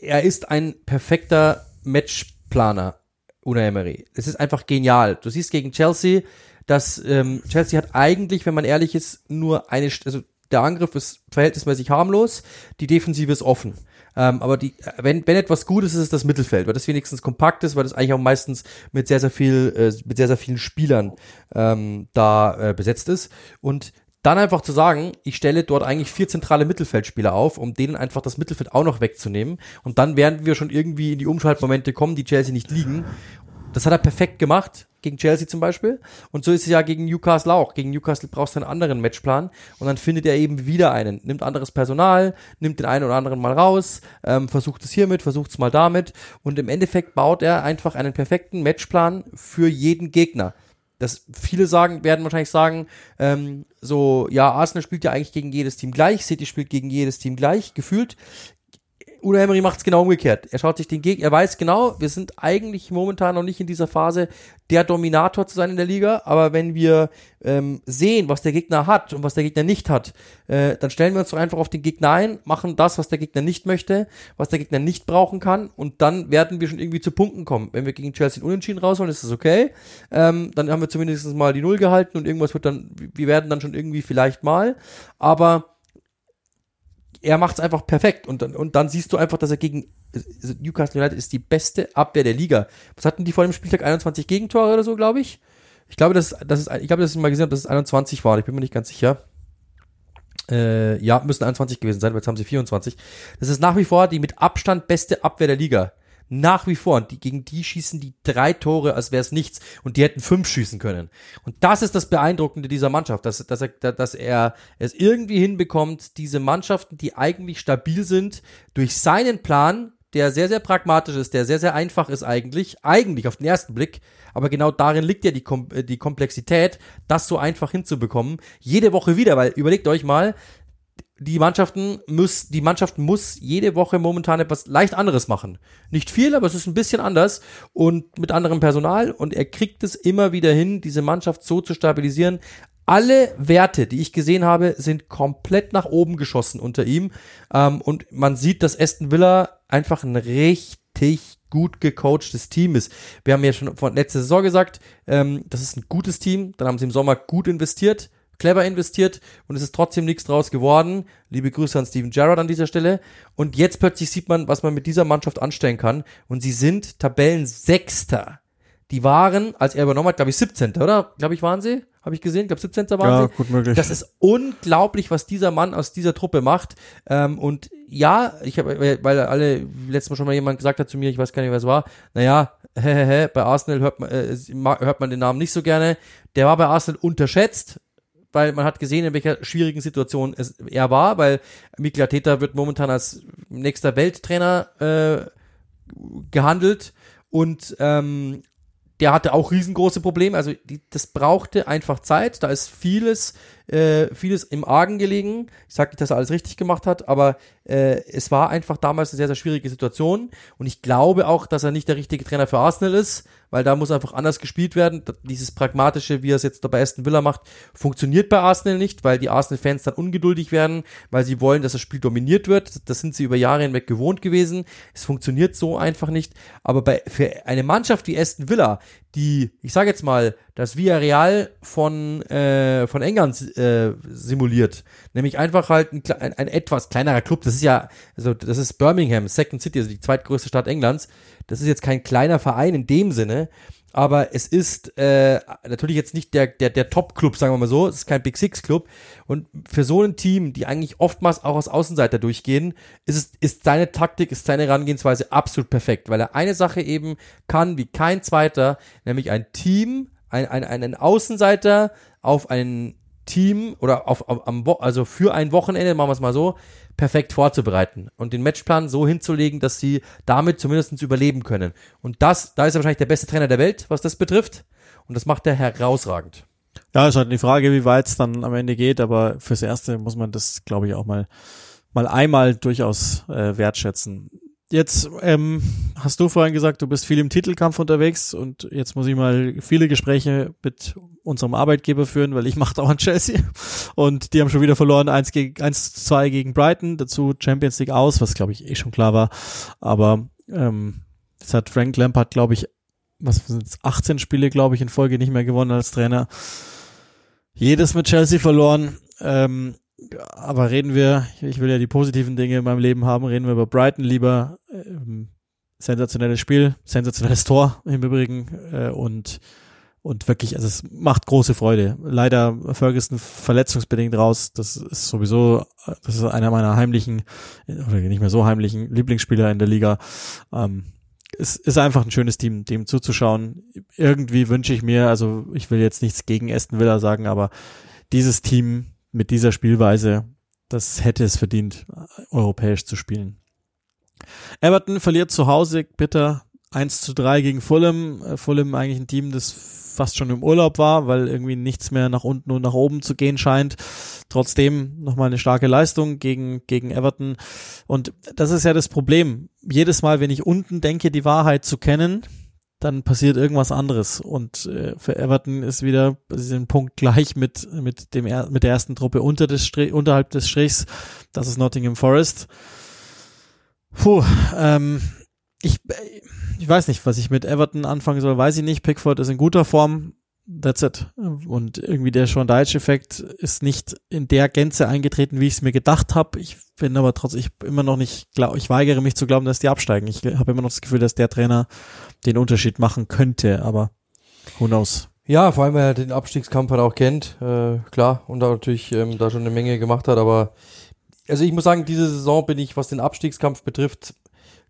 er ist ein perfekter Matchplaner, Una Emery. Es ist einfach genial. Du siehst gegen Chelsea, dass ähm, Chelsea hat eigentlich, wenn man ehrlich ist, nur eine, also der Angriff ist verhältnismäßig harmlos, die Defensive ist offen. Ähm, aber die, wenn, wenn etwas gut ist, ist es das Mittelfeld, weil das wenigstens kompakt ist, weil das eigentlich auch meistens mit sehr, sehr viel, äh, mit sehr, sehr vielen Spielern ähm, da äh, besetzt ist. Und dann einfach zu sagen, ich stelle dort eigentlich vier zentrale Mittelfeldspieler auf, um denen einfach das Mittelfeld auch noch wegzunehmen. Und dann werden wir schon irgendwie in die Umschaltmomente kommen, die Chelsea nicht liegen. Das hat er perfekt gemacht, gegen Chelsea zum Beispiel. Und so ist es ja gegen Newcastle auch. Gegen Newcastle brauchst du einen anderen Matchplan und dann findet er eben wieder einen. Nimmt anderes Personal, nimmt den einen oder anderen mal raus, ähm, versucht es hiermit, versucht es mal damit. Und im Endeffekt baut er einfach einen perfekten Matchplan für jeden Gegner dass viele sagen, werden wahrscheinlich sagen, ähm, so, ja, Arsenal spielt ja eigentlich gegen jedes Team gleich, City spielt gegen jedes Team gleich, gefühlt. Una Emery macht es genau umgekehrt. Er schaut sich den Gegner, er weiß genau, wir sind eigentlich momentan noch nicht in dieser Phase, der Dominator zu sein in der Liga, aber wenn wir ähm, sehen, was der Gegner hat und was der Gegner nicht hat, äh, dann stellen wir uns doch einfach auf den Gegner ein, machen das, was der Gegner nicht möchte, was der Gegner nicht brauchen kann und dann werden wir schon irgendwie zu Punkten kommen. Wenn wir gegen Chelsea unentschieden rausholen, ist das okay. Ähm, dann haben wir zumindest mal die Null gehalten und irgendwas wird dann, wir werden dann schon irgendwie vielleicht mal, aber er macht es einfach perfekt und dann, und dann siehst du einfach, dass er gegen also Newcastle United ist die beste Abwehr der Liga. Was hatten die vor dem Spieltag? 21 Gegentore oder so, glaube ich. Ich glaube, dass, dass es, ich glaube, dass ich mal gesehen dass es 21 war. Ich bin mir nicht ganz sicher. Äh, ja, müssen 21 gewesen sein, weil jetzt haben sie 24. Das ist nach wie vor die mit Abstand beste Abwehr der Liga nach wie vor. Und die, gegen die schießen die drei Tore, als wäre es nichts. Und die hätten fünf schießen können. Und das ist das Beeindruckende dieser Mannschaft, dass, dass, er, dass er es irgendwie hinbekommt, diese Mannschaften, die eigentlich stabil sind, durch seinen Plan, der sehr, sehr pragmatisch ist, der sehr, sehr einfach ist eigentlich, eigentlich auf den ersten Blick, aber genau darin liegt ja die, Kom die Komplexität, das so einfach hinzubekommen. Jede Woche wieder, weil überlegt euch mal, die Mannschaften muss, die Mannschaft muss jede Woche momentan etwas leicht anderes machen. Nicht viel, aber es ist ein bisschen anders und mit anderem Personal und er kriegt es immer wieder hin, diese Mannschaft so zu stabilisieren. Alle Werte, die ich gesehen habe, sind komplett nach oben geschossen unter ihm ähm, und man sieht, dass Aston Villa einfach ein richtig gut gecoachtes Team ist. Wir haben ja schon von letzter Saison gesagt, ähm, das ist ein gutes Team. Dann haben sie im Sommer gut investiert clever investiert und es ist trotzdem nichts draus geworden. Liebe Grüße an Steven Gerrard an dieser Stelle. Und jetzt plötzlich sieht man, was man mit dieser Mannschaft anstellen kann. Und sie sind Tabellensechster. Die waren, als er übernommen hat, glaube ich, 17. oder? Glaube ich, waren sie? Habe ich gesehen, glaube 17. waren ja, sie. Gut möglich. Das ist unglaublich, was dieser Mann aus dieser Truppe macht. Ähm, und ja, ich habe, weil alle letztes Mal schon mal jemand gesagt hat zu mir, ich weiß gar nicht, was es war. Naja, bei Arsenal hört man, äh, hört man den Namen nicht so gerne. Der war bei Arsenal unterschätzt weil man hat gesehen, in welcher schwierigen Situation es, er war, weil Mikel Arteta wird momentan als nächster Welttrainer äh, gehandelt und ähm, der hatte auch riesengroße Probleme. Also die, das brauchte einfach Zeit. Da ist vieles, äh, vieles im Argen gelegen. Ich sage nicht, dass er alles richtig gemacht hat, aber äh, es war einfach damals eine sehr, sehr schwierige Situation. Und ich glaube auch, dass er nicht der richtige Trainer für Arsenal ist, weil da muss einfach anders gespielt werden. Dieses pragmatische, wie er es jetzt bei Aston Villa macht, funktioniert bei Arsenal nicht, weil die Arsenal-Fans dann ungeduldig werden, weil sie wollen, dass das Spiel dominiert wird. Das sind sie über Jahre hinweg gewohnt gewesen. Es funktioniert so einfach nicht. Aber bei, für eine Mannschaft wie Aston Villa, die, ich sage jetzt mal, das Villarreal von, äh, von England äh, simuliert. Nämlich einfach halt ein, ein, ein, etwas kleinerer Club. Das ist ja, also das ist Birmingham, Second City, also die zweitgrößte Stadt Englands. Das ist jetzt kein kleiner Verein in dem Sinne, aber es ist äh, natürlich jetzt nicht der, der, der Top-Club, sagen wir mal so. Es ist kein Big Six-Club. Und für so ein Team, die eigentlich oftmals auch als Außenseiter durchgehen, ist, es, ist seine Taktik, ist seine Herangehensweise absolut perfekt, weil er eine Sache eben kann wie kein zweiter, nämlich ein Team, ein, ein, einen Außenseiter auf ein Team oder auf, auf am, also für ein Wochenende, machen wir es mal so, perfekt vorzubereiten und den Matchplan so hinzulegen, dass sie damit zumindest überleben können. Und das, da ist er wahrscheinlich der beste Trainer der Welt, was das betrifft. Und das macht er herausragend. Ja, ist halt die Frage, wie weit es dann am Ende geht, aber fürs Erste muss man das, glaube ich, auch mal, mal einmal durchaus äh, wertschätzen. Jetzt ähm, hast du vorhin gesagt, du bist viel im Titelkampf unterwegs und jetzt muss ich mal viele Gespräche mit unserem Arbeitgeber führen, weil ich mache auch an Chelsea und die haben schon wieder verloren, 1 gegen 1 2 gegen Brighton, dazu Champions League aus, was glaube ich eh schon klar war, aber ähm, jetzt hat Frank Lampard glaube ich was sind 18 Spiele glaube ich in Folge nicht mehr gewonnen als Trainer. Jedes mit Chelsea verloren. Ähm, aber reden wir, ich will ja die positiven Dinge in meinem Leben haben, reden wir über Brighton lieber. Ähm, sensationelles Spiel, sensationelles Tor im Übrigen äh, und und wirklich, also es macht große Freude. Leider Ferguson verletzungsbedingt raus. Das ist sowieso, das ist einer meiner heimlichen, oder nicht mehr so heimlichen Lieblingsspieler in der Liga. Ähm, es ist einfach ein schönes Team, dem zuzuschauen. Irgendwie wünsche ich mir, also ich will jetzt nichts gegen Aston Villa sagen, aber dieses Team mit dieser Spielweise, das hätte es verdient, europäisch zu spielen. Everton verliert zu Hause bitter 1 zu 3 gegen Fulham. Äh, Fulham eigentlich ein Team, das fast schon im Urlaub war, weil irgendwie nichts mehr nach unten und nach oben zu gehen scheint. Trotzdem nochmal eine starke Leistung gegen, gegen Everton. Und das ist ja das Problem. Jedes Mal, wenn ich unten denke, die Wahrheit zu kennen, dann passiert irgendwas anderes. Und äh, für Everton ist wieder ein Punkt gleich mit, mit, dem, mit der ersten Truppe unter des Strich, unterhalb des Strichs. Das ist Nottingham Forest. Puh, ähm, ich, ich weiß nicht, was ich mit Everton anfangen soll, weiß ich nicht. Pickford ist in guter Form. That's it. Und irgendwie der Sean Deitch-Effekt ist nicht in der Gänze eingetreten, wie ich es mir gedacht habe. Ich bin aber trotzdem, immer noch nicht, glaub, ich weigere mich zu glauben, dass die absteigen. Ich habe immer noch das Gefühl, dass der Trainer den Unterschied machen könnte, aber who knows. Ja, vor allem, weil er den Abstiegskampf halt auch kennt, äh, klar, und da natürlich ähm, da schon eine Menge gemacht hat, aber also ich muss sagen, diese Saison bin ich, was den Abstiegskampf betrifft,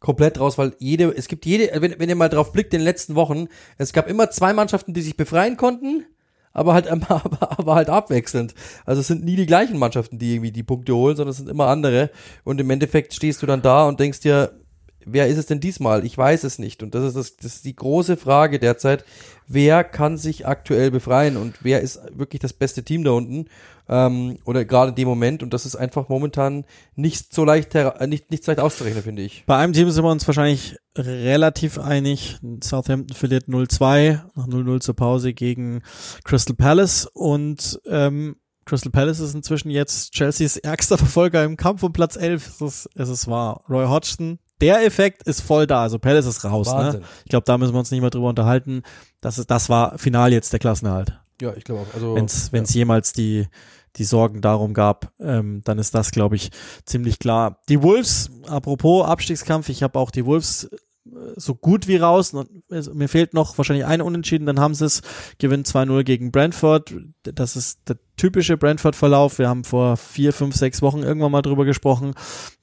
komplett raus, weil jede, es gibt jede, wenn, wenn ihr mal drauf blickt in den letzten Wochen, es gab immer zwei Mannschaften, die sich befreien konnten, aber halt, aber, aber halt abwechselnd. Also es sind nie die gleichen Mannschaften, die irgendwie die Punkte holen, sondern es sind immer andere. Und im Endeffekt stehst du dann da und denkst dir, wer ist es denn diesmal? Ich weiß es nicht. Und das ist, das, das ist die große Frage derzeit. Wer kann sich aktuell befreien und wer ist wirklich das beste Team da unten? Ähm, oder gerade in dem Moment. Und das ist einfach momentan nicht so leicht, äh, nicht, nicht so leicht auszurechnen, finde ich. Bei einem Team sind wir uns wahrscheinlich relativ einig. Southampton verliert 0-2 nach 0-0 zur Pause gegen Crystal Palace und ähm, Crystal Palace ist inzwischen jetzt Chelseas ärgster Verfolger im Kampf um Platz 11. Es ist, es ist wahr. Roy Hodgson der Effekt ist voll da. Also Palace ist raus. Ne? Ich glaube, da müssen wir uns nicht mehr drüber unterhalten. Das, ist, das war final jetzt der Klassenerhalt. Ja, ich glaube auch. Also, Wenn es ja. jemals die, die Sorgen darum gab, ähm, dann ist das, glaube ich, ziemlich klar. Die Wolves, apropos Abstiegskampf, ich habe auch die Wolves äh, so gut wie raus. Mir fehlt noch wahrscheinlich ein Unentschieden, dann haben sie es, gewinnen 2-0 gegen Brentford. Das ist der typische Brentford-Verlauf. Wir haben vor vier, fünf, sechs Wochen irgendwann mal drüber gesprochen,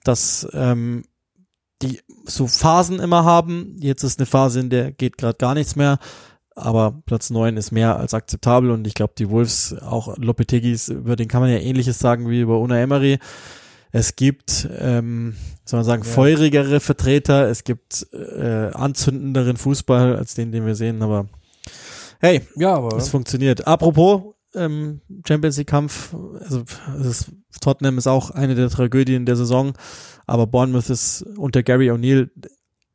dass ähm, die so Phasen immer haben. Jetzt ist eine Phase, in der geht gerade gar nichts mehr. Aber Platz neun ist mehr als akzeptabel und ich glaube, die Wolves, auch Lopetegis, über den kann man ja ähnliches sagen wie über Una Emery. Es gibt, ähm, soll man sagen, ja. feurigere Vertreter, es gibt äh, anzündenderen Fußball als den, den wir sehen, aber hey, ja, aber es funktioniert. Apropos ähm, Champions League Kampf, also ist, Tottenham ist auch eine der Tragödien der Saison. Aber Bournemouth ist unter Gary O'Neill,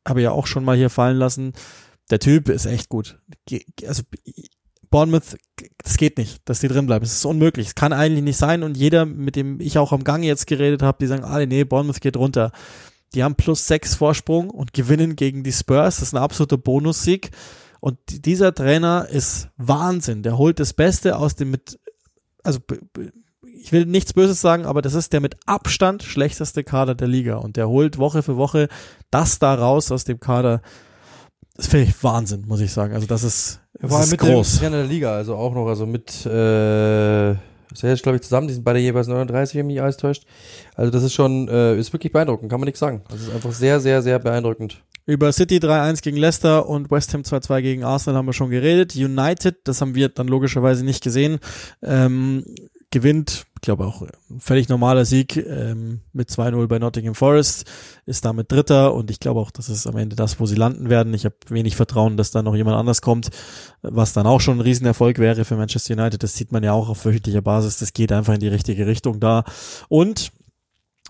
habe ich ja auch schon mal hier fallen lassen. Der Typ ist echt gut. Also Bournemouth, das geht nicht, dass die drin bleiben. Es ist unmöglich. Es kann eigentlich nicht sein. Und jeder, mit dem ich auch am Gang jetzt geredet habe, die sagen, ah, nee, Bournemouth geht runter. Die haben plus sechs Vorsprung und gewinnen gegen die Spurs. Das ist ein absoluter Bonussieg. Und dieser Trainer ist Wahnsinn. Der holt das Beste aus dem mit, also ich will nichts Böses sagen, aber das ist der mit Abstand schlechteste Kader der Liga und der holt Woche für Woche das da raus aus dem Kader. Das finde ich Wahnsinn, muss ich sagen. Also das ist, das Vor allem ist mit groß. dem Trainer der Liga, also auch noch, also mit, äh, jetzt, glaube ich, zusammen, die sind beide jeweils 39, wenn mich alles täuscht. Also das ist schon, äh, ist wirklich beeindruckend, kann man nichts sagen. Das ist einfach sehr, sehr, sehr beeindruckend. Über City 3-1 gegen Leicester und West Ham 2-2 gegen Arsenal haben wir schon geredet. United, das haben wir dann logischerweise nicht gesehen, ähm, gewinnt, glaube auch völlig normaler Sieg ähm, mit 2-0 bei Nottingham Forest, ist damit Dritter und ich glaube auch, das ist am Ende das, wo sie landen werden. Ich habe wenig Vertrauen, dass da noch jemand anders kommt, was dann auch schon ein Riesenerfolg wäre für Manchester United. Das sieht man ja auch auf wöchentlicher Basis. Das geht einfach in die richtige Richtung da. Und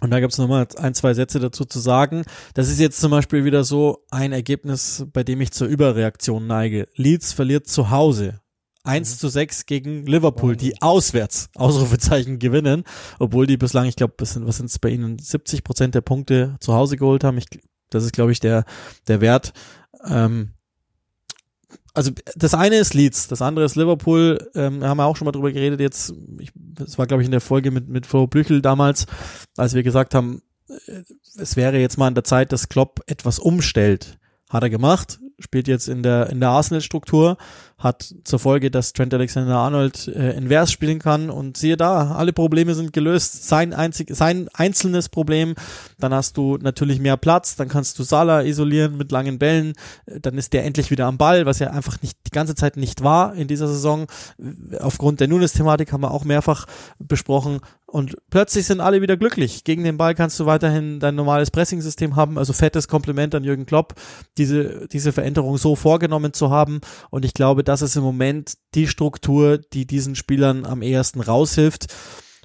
und da gab es nochmal ein, zwei Sätze dazu zu sagen. Das ist jetzt zum Beispiel wieder so ein Ergebnis, bei dem ich zur Überreaktion neige. Leeds verliert zu Hause. 1 zu 6 gegen Liverpool, die auswärts Ausrufezeichen gewinnen, obwohl die bislang, ich glaube, was sind sind's bei ihnen 70 Prozent der Punkte zu Hause geholt haben. Ich, das ist, glaube ich, der der Wert. Ähm, also das eine ist Leeds, das andere ist Liverpool. Ähm, haben wir auch schon mal drüber geredet. Jetzt, ich, das war glaube ich in der Folge mit mit Flo Blüchel damals, als wir gesagt haben, äh, es wäre jetzt mal an der Zeit, dass Klopp etwas umstellt. Hat er gemacht, spielt jetzt in der in der Arsenal-Struktur, hat zur Folge, dass Trent Alexander-Arnold äh, invers spielen kann und siehe da, alle Probleme sind gelöst. Sein einzig, sein einzelnes Problem, dann hast du natürlich mehr Platz, dann kannst du Salah isolieren mit langen Bällen, äh, dann ist der endlich wieder am Ball, was ja einfach nicht die ganze Zeit nicht war in dieser Saison. Aufgrund der Nunes-Thematik haben wir auch mehrfach besprochen. Und plötzlich sind alle wieder glücklich. Gegen den Ball kannst du weiterhin dein normales Pressing-System haben. Also fettes Kompliment an Jürgen Klopp, diese, diese Veränderung so vorgenommen zu haben. Und ich glaube, das ist im Moment die Struktur, die diesen Spielern am ehesten raushilft.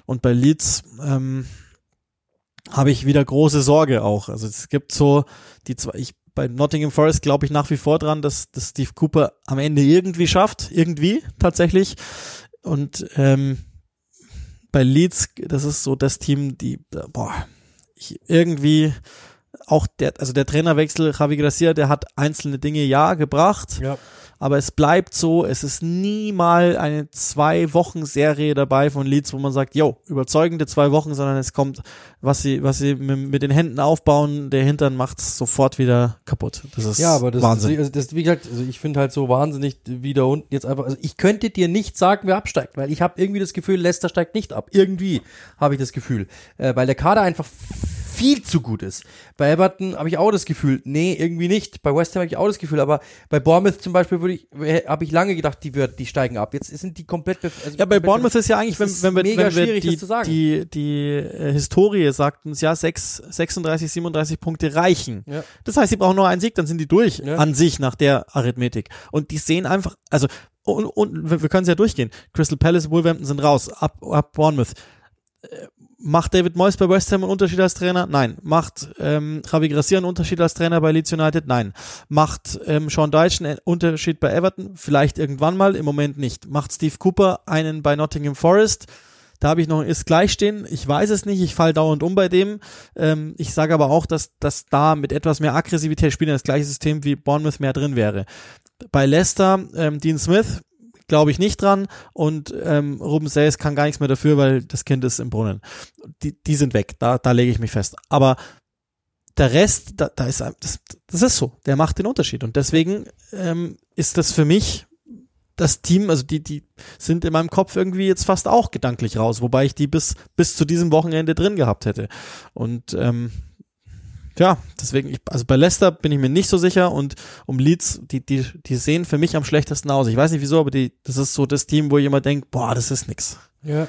Und bei Leeds ähm, habe ich wieder große Sorge auch. Also es gibt so die zwei, ich bei Nottingham Forest glaube ich nach wie vor dran, dass, dass Steve Cooper am Ende irgendwie schafft, irgendwie tatsächlich. Und ähm, bei Leeds, das ist so das Team, die, boah, ich, irgendwie auch der, also der Trainerwechsel, Javi Gracia, der hat einzelne Dinge ja gebracht. Ja. Aber es bleibt so, es ist nie mal eine zwei Wochen Serie dabei von Leeds, wo man sagt, yo, überzeugende zwei Wochen, sondern es kommt, was sie, was sie mit, mit den Händen aufbauen, der Hintern macht's sofort wieder kaputt. Das ist Ja, aber das, Wahnsinn. also das wie gesagt, also ich finde halt so wahnsinnig, wie da unten jetzt einfach, also ich könnte dir nicht sagen, wer absteigt, weil ich habe irgendwie das Gefühl, Leicester steigt nicht ab. Irgendwie habe ich das Gefühl, äh, weil der Kader einfach viel zu gut ist. Bei Everton habe ich auch das Gefühl, nee, irgendwie nicht. Bei West Ham habe ich auch das Gefühl, aber bei Bournemouth zum Beispiel würde ich, habe ich lange gedacht, die wird, die steigen ab. Jetzt sind die komplett. Also Ja, bei Bournemouth ist ja eigentlich, wenn, wenn wir, wenn wir die, das zu sagen. die, die äh, Historie sagt uns ja, sechs, 36, 37 Punkte reichen. Ja. Das heißt, sie brauchen nur einen Sieg, dann sind die durch Ja. an sich nach der Arithmetik. Und die sehen einfach, also, und, und wir wir können es ja durchgehen. Crystal Palace, Wolverhampton sind raus, ab, ab Bournemouth. Macht David Moyes bei West Ham einen Unterschied als Trainer? Nein. Macht ähm, Javi Gracia einen Unterschied als Trainer bei Leeds United? Nein. Macht ähm, Sean Dyche einen Unterschied bei Everton? Vielleicht irgendwann mal, im Moment nicht. Macht Steve Cooper einen bei Nottingham Forest? Da habe ich noch Ist gleich stehen. Ich weiß es nicht. Ich fall dauernd um bei dem. Ähm, ich sage aber auch, dass, dass da mit etwas mehr Aggressivität spielen das gleiche System wie Bournemouth mehr drin wäre. Bei Leicester, ähm, Dean Smith, glaube ich nicht dran und ähm, Ruben Sayes kann gar nichts mehr dafür, weil das Kind ist im Brunnen. Die, die sind weg, da, da lege ich mich fest. Aber der Rest, da, da ist das, das ist so, der macht den Unterschied und deswegen ähm, ist das für mich das Team, also die, die sind in meinem Kopf irgendwie jetzt fast auch gedanklich raus, wobei ich die bis, bis zu diesem Wochenende drin gehabt hätte. Und ähm, ja, deswegen, ich, also bei Leicester bin ich mir nicht so sicher und um Leeds, die, die, die sehen für mich am schlechtesten aus. Ich weiß nicht wieso, aber die, das ist so das Team, wo ich immer denke, boah, das ist nix. Ja.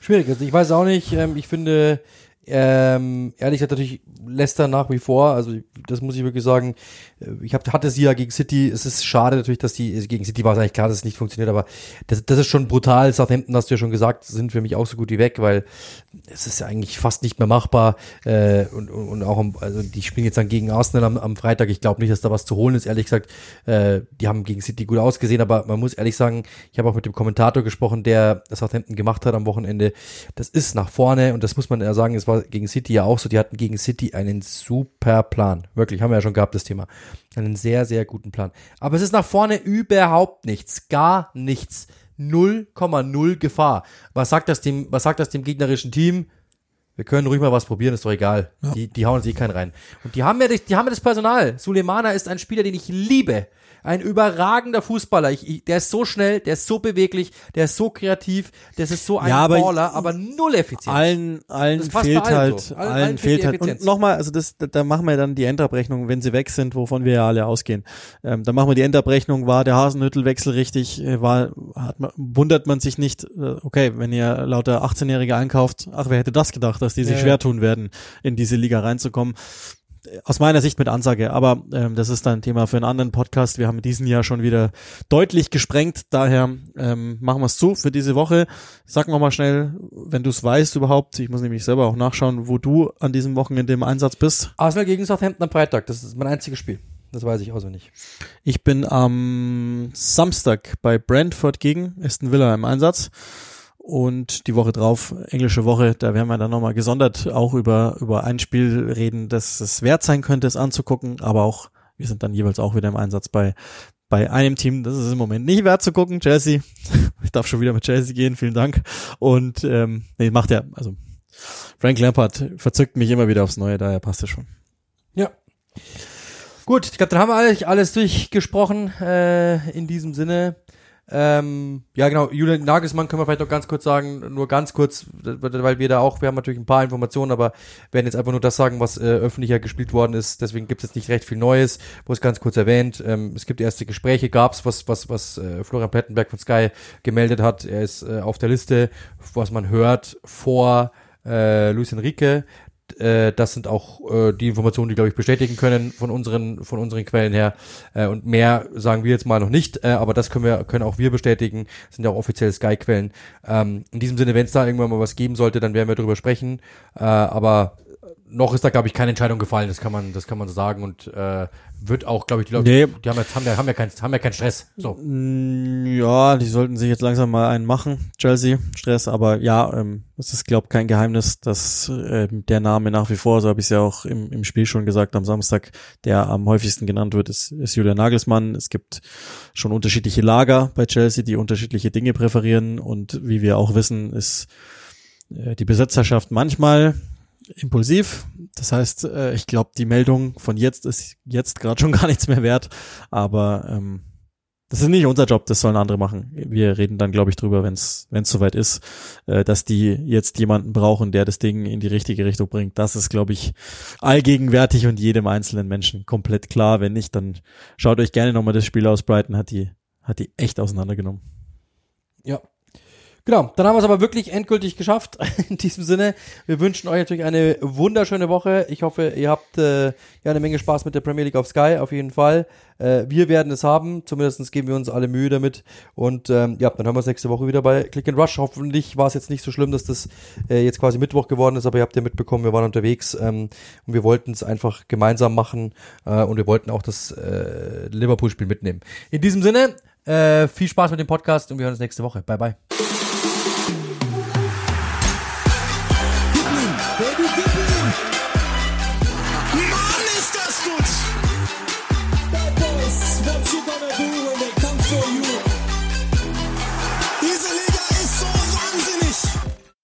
Schwierig. Also ich weiß auch nicht. Ähm, ich finde, ähm, ehrlich gesagt natürlich Leicester nach wie vor. Also das muss ich wirklich sagen. Äh, Ich hab, hatte sie ja gegen City. Es ist schade natürlich, dass die also gegen City war es eigentlich klar, dass es nicht funktioniert. Aber das, das ist schon brutal. Southampton hast du ja schon gesagt, sind für mich auch so gut wie weg, weil es ist ja eigentlich fast nicht mehr machbar. Äh, und, und, und auch, also die spielen jetzt dann gegen Arsenal am, am Freitag. Ich glaube nicht, dass da was zu holen ist. Ehrlich gesagt, äh, die haben gegen City gut ausgesehen. Aber man muss ehrlich sagen, ich habe auch mit dem Kommentator gesprochen, der Southampton gemacht hat am Wochenende. Das ist nach vorne und das muss man ja sagen. Es war war gegen City ja auch so. Die hatten gegen City einen super Plan. Wirklich, haben wir ja schon gehabt, das Thema. Einen sehr, sehr guten Plan. Aber es ist nach vorne überhaupt nichts. Gar nichts. 0,0 Gefahr. Was sagt das dem, was sagt das dem gegnerischen Team? Wir können ruhig mal was probieren, ist doch egal. Ja. Die, die hauen sich keinen rein. Und die haben ja, die haben ja das Personal. Sulemana ist ein Spieler, den ich liebe. Ein überragender Fußballer. Ich, ich, der ist so schnell, der ist so beweglich, der ist so kreativ, der ist so ein ja, aber Baller, aber null effizient. Allen, allen fehlt allen halt, so. allen, allen fehlt halt. Und nochmal, also das, da machen wir dann die Endabrechnung, wenn sie weg sind, wovon wir ja alle ausgehen. Ähm, dann machen wir die Endabrechnung, war der Hasenhüttelwechsel richtig, äh, war, hat man, wundert man sich nicht, äh, okay, wenn ihr lauter 18-Jährige einkauft, ach, wer hätte das gedacht, dass die sich ja, schwer tun werden, in diese Liga reinzukommen aus meiner Sicht mit Ansage, aber ähm, das ist dann ein Thema für einen anderen Podcast. Wir haben in diesem Jahr schon wieder deutlich gesprengt, daher ähm, machen wir es zu für diese Woche. Sag noch mal schnell, wenn du es weißt überhaupt, ich muss nämlich selber auch nachschauen, wo du an diesem Wochenende im Einsatz bist. Arsenal gegen Southampton am Freitag, das ist mein einziges Spiel. Das weiß ich auswendig. Ich bin am Samstag bei Brentford gegen Aston Villa im Einsatz und die Woche drauf, englische Woche, da werden wir dann nochmal gesondert auch über, über ein Spiel reden, das es wert sein könnte, es anzugucken, aber auch, wir sind dann jeweils auch wieder im Einsatz bei, bei einem Team, das ist im Moment nicht wert zu gucken, Chelsea. Ich darf schon wieder mit Chelsea gehen, vielen Dank. Und ähm, nee, macht ja, also Frank Lampard verzückt mich immer wieder aufs Neue, daher passt es schon. Ja. Gut, ich glaube, dann haben wir alles, alles durchgesprochen äh, in diesem Sinne. Ähm, ja, genau, Julian Nagelsmann können wir vielleicht noch ganz kurz sagen, nur ganz kurz, weil wir da auch, wir haben natürlich ein paar Informationen, aber werden jetzt einfach nur das sagen, was äh, öffentlicher gespielt worden ist. Deswegen gibt es jetzt nicht recht viel Neues, wo es ganz kurz erwähnt. Ähm, es gibt erste Gespräche, gab's, was, was, was äh, Florian Plettenberg von Sky gemeldet hat. Er ist äh, auf der Liste, was man hört, vor äh, Luis Enrique. Äh, das sind auch äh, die Informationen, die, glaube ich, bestätigen können von unseren, von unseren Quellen her. Äh, und mehr sagen wir jetzt mal noch nicht, äh, aber das können wir, können auch wir bestätigen. Das sind ja auch offizielle Sky-Quellen. Ähm, in diesem Sinne, wenn es da irgendwann mal was geben sollte, dann werden wir darüber sprechen. Äh, aber noch ist da, glaube ich, keine Entscheidung gefallen, das kann man, das kann man so sagen. Und äh, wird auch, glaube ich, die Leute, nee. die haben jetzt haben ja, haben ja keinen haben ja keinen Stress. So. Mm, ja, die sollten sich jetzt langsam mal einen machen, Chelsea, Stress, aber ja, ähm, es ist, glaube kein Geheimnis, dass äh, der Name nach wie vor, so habe ich es ja auch im, im Spiel schon gesagt am Samstag, der am häufigsten genannt wird, ist, ist Julian Nagelsmann. Es gibt schon unterschiedliche Lager bei Chelsea, die unterschiedliche Dinge präferieren und wie wir auch wissen, ist äh, die Besitzerschaft manchmal impulsiv. Das heißt, äh, ich glaube, die Meldung von jetzt ist jetzt gerade schon gar nichts mehr wert. Aber ähm, das ist nicht unser Job, das sollen andere machen. Wir reden dann, glaube ich, drüber, wenn es soweit ist, äh, dass die jetzt jemanden brauchen, der das Ding in die richtige Richtung bringt. Das ist, glaube ich, allgegenwärtig und jedem einzelnen Menschen komplett klar. Wenn nicht, dann schaut euch gerne nochmal das Spiel aus. Brighton hat die hat die echt auseinandergenommen. Ja, Genau, dann haben wir es aber wirklich endgültig geschafft. In diesem Sinne, wir wünschen euch natürlich eine wunderschöne Woche. Ich hoffe, ihr habt äh, ja eine Menge Spaß mit der Premier League auf Sky, auf jeden Fall. Äh, wir werden es haben, zumindest geben wir uns alle Mühe damit. Und ähm, ja, dann haben wir es nächste Woche wieder bei Click and Rush. Hoffentlich war es jetzt nicht so schlimm, dass das äh, jetzt quasi Mittwoch geworden ist, aber ihr habt ja mitbekommen, wir waren unterwegs ähm, und wir wollten es einfach gemeinsam machen äh, und wir wollten auch das äh, Liverpool-Spiel mitnehmen. In diesem Sinne, äh, viel Spaß mit dem Podcast und wir hören uns nächste Woche. Bye, bye.